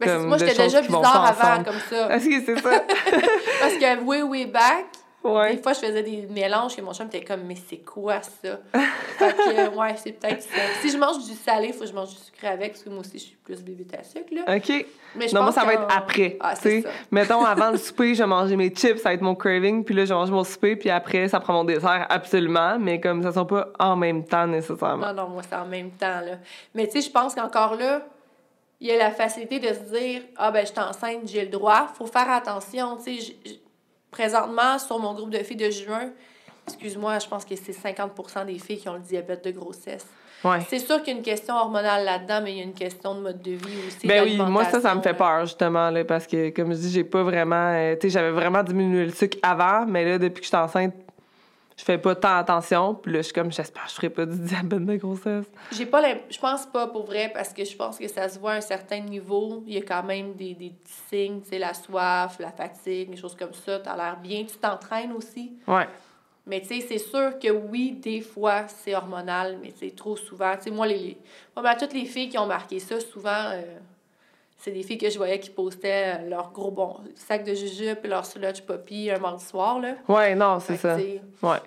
Ben, comme moi, j'étais déjà bizarre avant, comme ça. Ah, c'est ça. Parce que way, way back, Ouais. des fois, je faisais des mélanges et mon chum était comme, mais c'est quoi ça? fait que, euh, ouais, c'est peut-être ça. Si je mange du salé, il faut que je mange du sucré avec, parce que moi aussi, je suis plus bébé à sucre, là. OK. Mais je non, moi, ça va être après. Ah, c'est ça. Mettons, avant le souper, je vais manger mes chips, ça va être mon craving, puis là, je mange mon souper, puis après, ça prend mon dessert, absolument, mais comme ça ne sont pas en même temps nécessairement. Non, non, moi, c'est en même temps, là. Mais tu sais, je pense qu'encore là, il y a la facilité de se dire Ah, ben, je suis enceinte, j'ai le droit. faut faire attention. Tu sais, présentement, sur mon groupe de filles de juin, excuse-moi, je pense que c'est 50% des filles qui ont le diabète de grossesse. Ouais. C'est sûr qu'il y a une question hormonale là-dedans, mais il y a une question de mode de vie aussi. Ben oui, moi, ça, ça me fait peur, justement, là, parce que, comme je dis, j'ai pas vraiment. euh, tu sais, j'avais vraiment diminué le sucre avant, mais là, depuis que je suis enceinte, je fais pas tant attention, puis là, je suis comme, j'espère que je ferai pas du diabète de grossesse. J'ai pas je pense pas pour vrai parce que je pense que ça se voit à un certain niveau. Il y a quand même des, des petits signes, tu sais, la soif, la fatigue, des choses comme ça. T'as l'air bien, tu t'entraînes aussi. Ouais. Mais tu sais, c'est sûr que oui, des fois, c'est hormonal, mais tu sais, trop souvent. Tu sais, moi, les, les- moi, ben, toutes les filles qui ont marqué ça, souvent, euh, c'est des filles que je voyais qui postaient euh, leur gros bon sac de jujube et leur sludge poppy un mardi soir, là. Ouais, non, c'est ça. Ouais.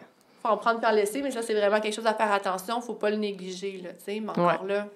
faut en prendre par laisser, mais ça, c'est vraiment quelque chose à faire attention. Faut pas le négliger, là, tu sais. Mais encore là,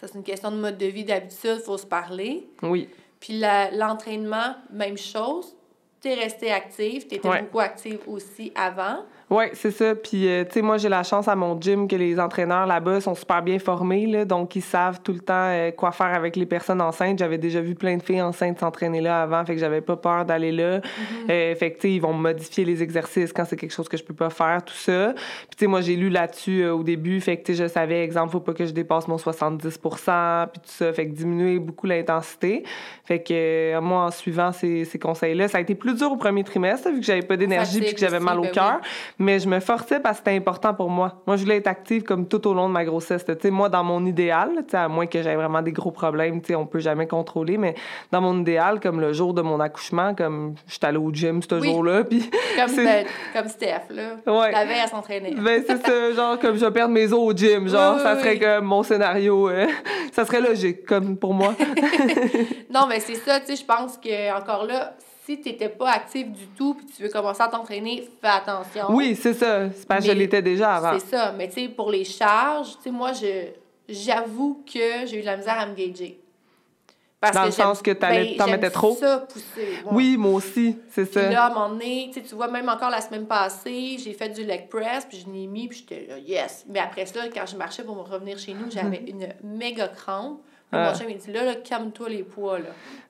ça, c'est une question de mode de vie, d'habitude, faut se parler. Oui. Puis la- l'entraînement, même chose. Tu es resté active, tu étais Ouais. beaucoup active aussi avant. Oui, c'est ça. Puis, euh, tu sais, moi, j'ai la chance à mon gym que les entraîneurs là-bas sont super bien formés, là, donc ils savent tout le temps euh, quoi faire avec les personnes enceintes. J'avais déjà vu plein de filles enceintes s'entraîner là avant, fait que j'avais pas peur d'aller là. Euh, fait que, tu sais, ils vont modifier les exercices quand c'est quelque chose que je peux pas faire, tout ça. Puis, tu sais, moi, j'ai lu là-dessus au début, fait que, tu sais, je savais, exemple, faut pas que je dépasse mon 70 puis tout ça, fait que diminuer beaucoup l'intensité. Fait que, moi, en suivant ces, ces conseils-là, ça a été plus dur au premier trimestre, vu que j'avais pas d'énergie puis que j'avais mal au ben cœur. Mais je me forçais parce que c'était important pour moi. Moi, je voulais être active comme tout au long de ma grossesse. Tu sais, moi, dans mon idéal, tu sais, à moins que j'aie vraiment des gros problèmes, tu sais, on peut jamais contrôler, mais dans mon idéal, comme le jour de mon accouchement, comme je suis allée au gym ce Oui. jour-là, puis Comme, ben, comme Steph, là. Ouais. La veille à s'entraîner. ben c'est ça, genre comme je vais perdre mes os au gym, genre Oui, oui, ça serait comme mon scénario, euh, ça serait logique comme pour moi. Non, mais c'est ça, tu sais, je pense que encore là, si tu n'étais pas active du tout puis tu veux commencer à t'entraîner, fais attention. oui, c'est ça, c'est parce que je l'étais déjà avant. C'est ça. Mais tu sais, pour les charges, tu sais, moi, je j'avoue que j'ai eu de la misère à me gager. Parce Dans le j'aime- sens que t'allais- t'en mettais trop? ça pousser. ouais. Oui, moi aussi, c'est Puis ça. là, à un moment donné, tu vois, même encore la semaine passée, j'ai fait du leg press, puis je l'ai mis, puis j'étais là, yes. Mais après ça, quand je marchais pour me revenir chez nous, j'avais une méga crampe. Ah. mon chum, il dit, là, là calme-toi les poids, là.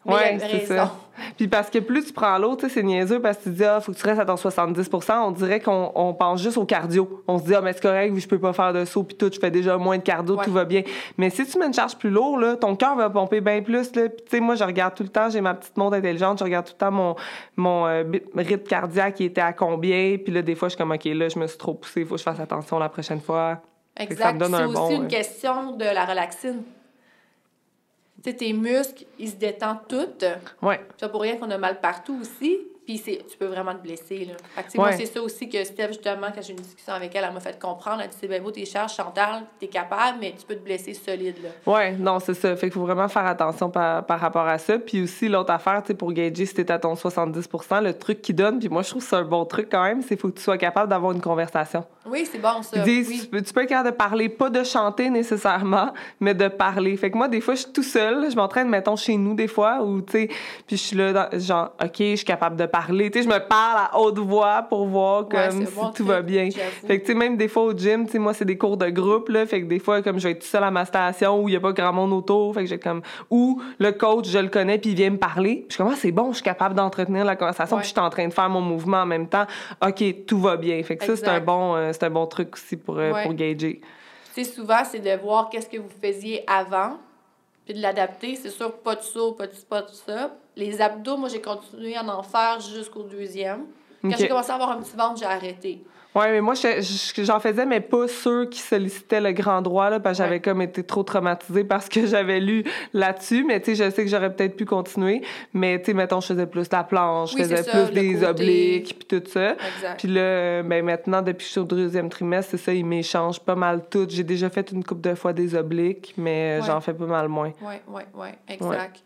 Mais Ouais, il avait c'est raison. ça. Puis parce que plus tu prends l'eau, c'est niaiseux parce que tu dis, ah, faut que tu restes à ton 70% on dirait qu'on on pense juste au cardio. On se dit, ah, mais c'est correct, je peux pas faire de saut, puis tout, je fais déjà moins de cardio, Ouais. tout va bien. Mais si tu mets une charge plus lourde, là, ton cœur va pomper bien plus. Là. Puis tu sais, moi, je regarde tout le temps, j'ai ma petite montre intelligente, je regarde tout le temps mon, mon euh, rythme cardiaque qui était à combien. Puis là, des fois, je suis comme, OK, là, je me suis trop poussée, il faut que je fasse attention la prochaine fois. Exact. C'est un aussi bon, une euh, question de la relaxine. Tu sais, tes muscles, ils se détendent toutes. Ouais. C'est pour rien qu'on a mal partout aussi. Puis tu peux vraiment te blesser. Là. Fait que, Moi, c'est ça aussi que Steph, justement, quand j'ai eu une discussion avec elle, elle m'a fait comprendre. Elle dit c'est bien beau tes charges, Chantal, t'es capable, mais tu peux te blesser solide. Ouais, non, c'est ça. Fait qu'il faut vraiment faire attention par, par rapport à ça. Puis aussi, l'autre affaire, tu sais, pour gager si t'es à ton 70% le truc qui donne, puis moi, je trouve que c'est un bon truc quand même, c'est qu'il faut que tu sois capable d'avoir une conversation. Oui, c'est bon, ça. oui. tu, peux, tu peux être capable de parler, pas de chanter nécessairement, mais de parler. Fait que moi, des fois, je suis tout seul. Je m'entraîne, mettons, chez nous, des fois, ou, tu sais, puis je suis là, dans, genre, OK, je suis capable de parler. Tu sais, je me parle à haute voix pour voir comme si tout va bien. Fait que, tu sais, même des fois au gym, tu sais, moi, c'est des cours de groupe, là. Fait que des fois, comme je vais être tout seul à ma station où il y a pas grand monde autour, fait que j'ai comme, ou le coach, je le connais, puis il vient me parler. Je commence, ah, c'est bon, je suis capable d'entretenir la conversation, puis je suis en train de faire mon mouvement en même temps. OK, tout va bien. Fait que ça, c'est un bon, euh, c'est un bon truc aussi pour, euh, pour gager. Tu sais, souvent, c'est de voir qu'est-ce que vous faisiez avant, puis de l'adapter. C'est sûr, pas de ça, pas de pas de ça. Les abdos, moi, j'ai continué à en faire jusqu'au deuxième. Quand j'ai commencé à avoir un petit ventre, j'ai arrêté. Oui, mais moi, j'en faisais, mais pas ceux qui sollicitaient le grand droit, là, parce que j'avais comme été trop traumatisée parce que j'avais lu là-dessus. Mais tu sais, je sais que j'aurais peut-être pu continuer. Mais tu sais, mettons, je faisais plus la planche, je faisais plus des obliques, puis tout ça. Puis là, ben, maintenant, depuis que je suis au deuxième trimestre, c'est ça, ils m'échangent pas mal tout. J'ai déjà fait une couple de fois des obliques, mais j'en fais pas mal moins. Oui, oui, oui, exact.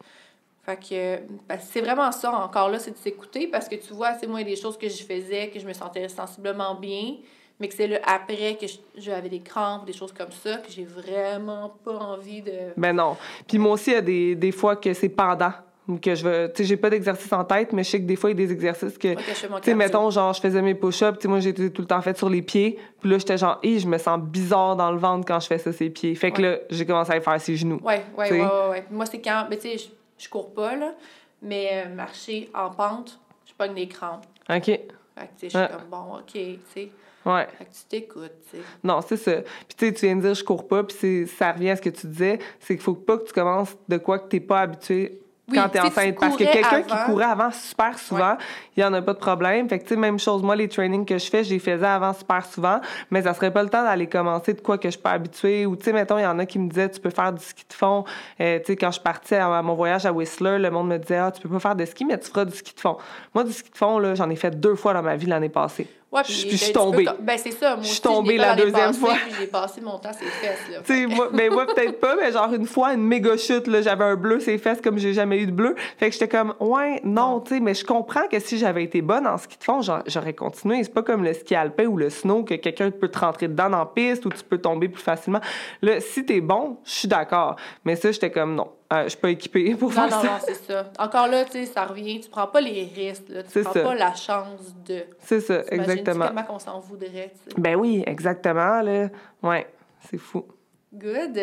Fait que ben, c'est vraiment ça, encore là, c'est de s'écouter parce que tu vois, c'est moi, des choses que je faisais, que je me sentais sensiblement bien, mais que c'est le après que j'avais des crampes, des choses comme ça, que j'ai vraiment pas envie de. Ben non. Puis moi aussi, il y a des, des fois que c'est pendant que je veux tu sais j'ai pas d'exercice en tête mais je sais que des fois il y a des exercices que tu sais mettons genre je faisais mes push-ups tu sais moi j'étais tout le temps fait sur les pieds puis là j'étais genre et je me sens bizarre dans le ventre quand je fais ça ses pieds fait que là j'ai commencé à faire ses genoux ouais ouais, ouais ouais ouais moi c'est quand mais tu sais je cours pas, là. Mais euh, marcher en pente, je pogne des crampes. OK. Fait que, tu sais, je suis comme, bon, OK, tu sais. Ouais. Fait que tu t'écoutes, tu sais. Non, c'est ça. Puis tu sais, tu viens de dire je cours pas, puis ça revient à ce que tu disais, c'est qu'il faut pas que tu commences de quoi que t'es pas habitué quand t'es enceinte. Parce que quelqu'un qui courait avant super souvent, il y en a pas de problème. Fait que, tu sais, même chose, moi, les trainings que je fais, j'ai faisais avant super souvent, mais ça serait pas le temps d'aller commencer de quoi que je pas habituée. Ou, tu sais, mettons, il y en a qui me disaient, tu peux faire du ski de fond. Euh, tu sais, quand je partais à mon voyage à Whistler, le monde me disait, ah, tu peux pas faire de ski, mais tu feras du ski de fond. Moi, du ski de fond, là, j'en ai fait deux fois dans ma vie l'année passée. Ouais, puis, je suis tombée. Ben, c'est ça. Moi je suis tombée la deuxième fois. J'ai passé mon temps ses fesses, là. Tu sais, moi, ben, moi peut-être pas, mais genre une fois, une méga chute, là, j'avais un bleu ses fesses comme j'ai jamais eu de bleu. Fait que j'étais comme, ouais, non, tu sais, mais je comprends que si j'avais été bonne en ski de fond, j'aurais continué. C'est pas comme le ski alpin ou le snow que quelqu'un peut te rentrer dedans dans la piste ou tu peux tomber plus facilement. Là, si t'es bon, je suis d'accord. Mais ça, j'étais comme, non. Euh, je suis pas équipée pour faire ça. Non, non, c'est ça. Encore là, tu sais, ça revient. Tu prends pas les risques, là. Tu prends pas la chance de. C'est ça, exactement. comment on s'en voudrait, Ben oui, exactement, là. Ouais, c'est fou. Good.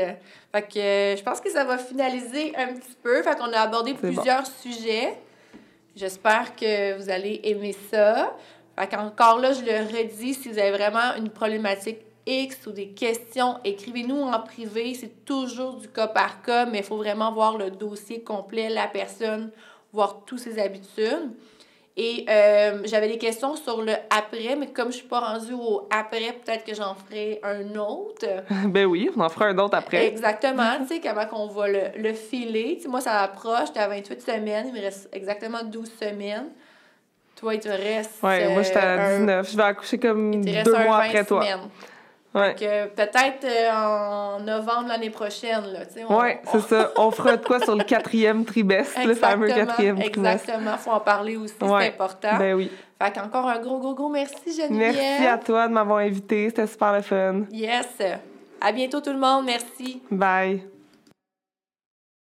Fait que euh, je pense que ça va finaliser un petit peu. Fait qu'on a abordé plusieurs sujets. J'espère que vous allez aimer ça. Fait qu'encore là, je le redis, si vous avez vraiment une problématique X ou des questions, écrivez-nous en privé. C'est toujours du cas par cas, mais il faut vraiment voir le dossier complet, la personne, voir toutes ses habitudes. Et euh, j'avais des questions sur le après, mais comme je suis pas rendue au après, peut-être que j'en ferai un autre. ben oui, on en fera un autre après. Exactement, tu sais, comment qu'on va le, le filer. moi, ça approche, j'étais à 28 semaines, il me reste exactement 12 semaines. Toi, il te reste. Oui, moi, j'étais à 19. Je vais accoucher comme deux mois après toi. Ouais. peut-être euh, en novembre l'année prochaine. On, oui, c'est ça. On fera de quoi sur le quatrième trimestre, le fameux quatrième trimestre. Exactement. Il faut en parler aussi, c'est important. Ben oui. Fait qu'encore un gros, gros, gros merci, Geneviève. Merci à toi de m'avoir invité. C'était super le fun. Yes. À bientôt, tout le monde. Merci. Bye.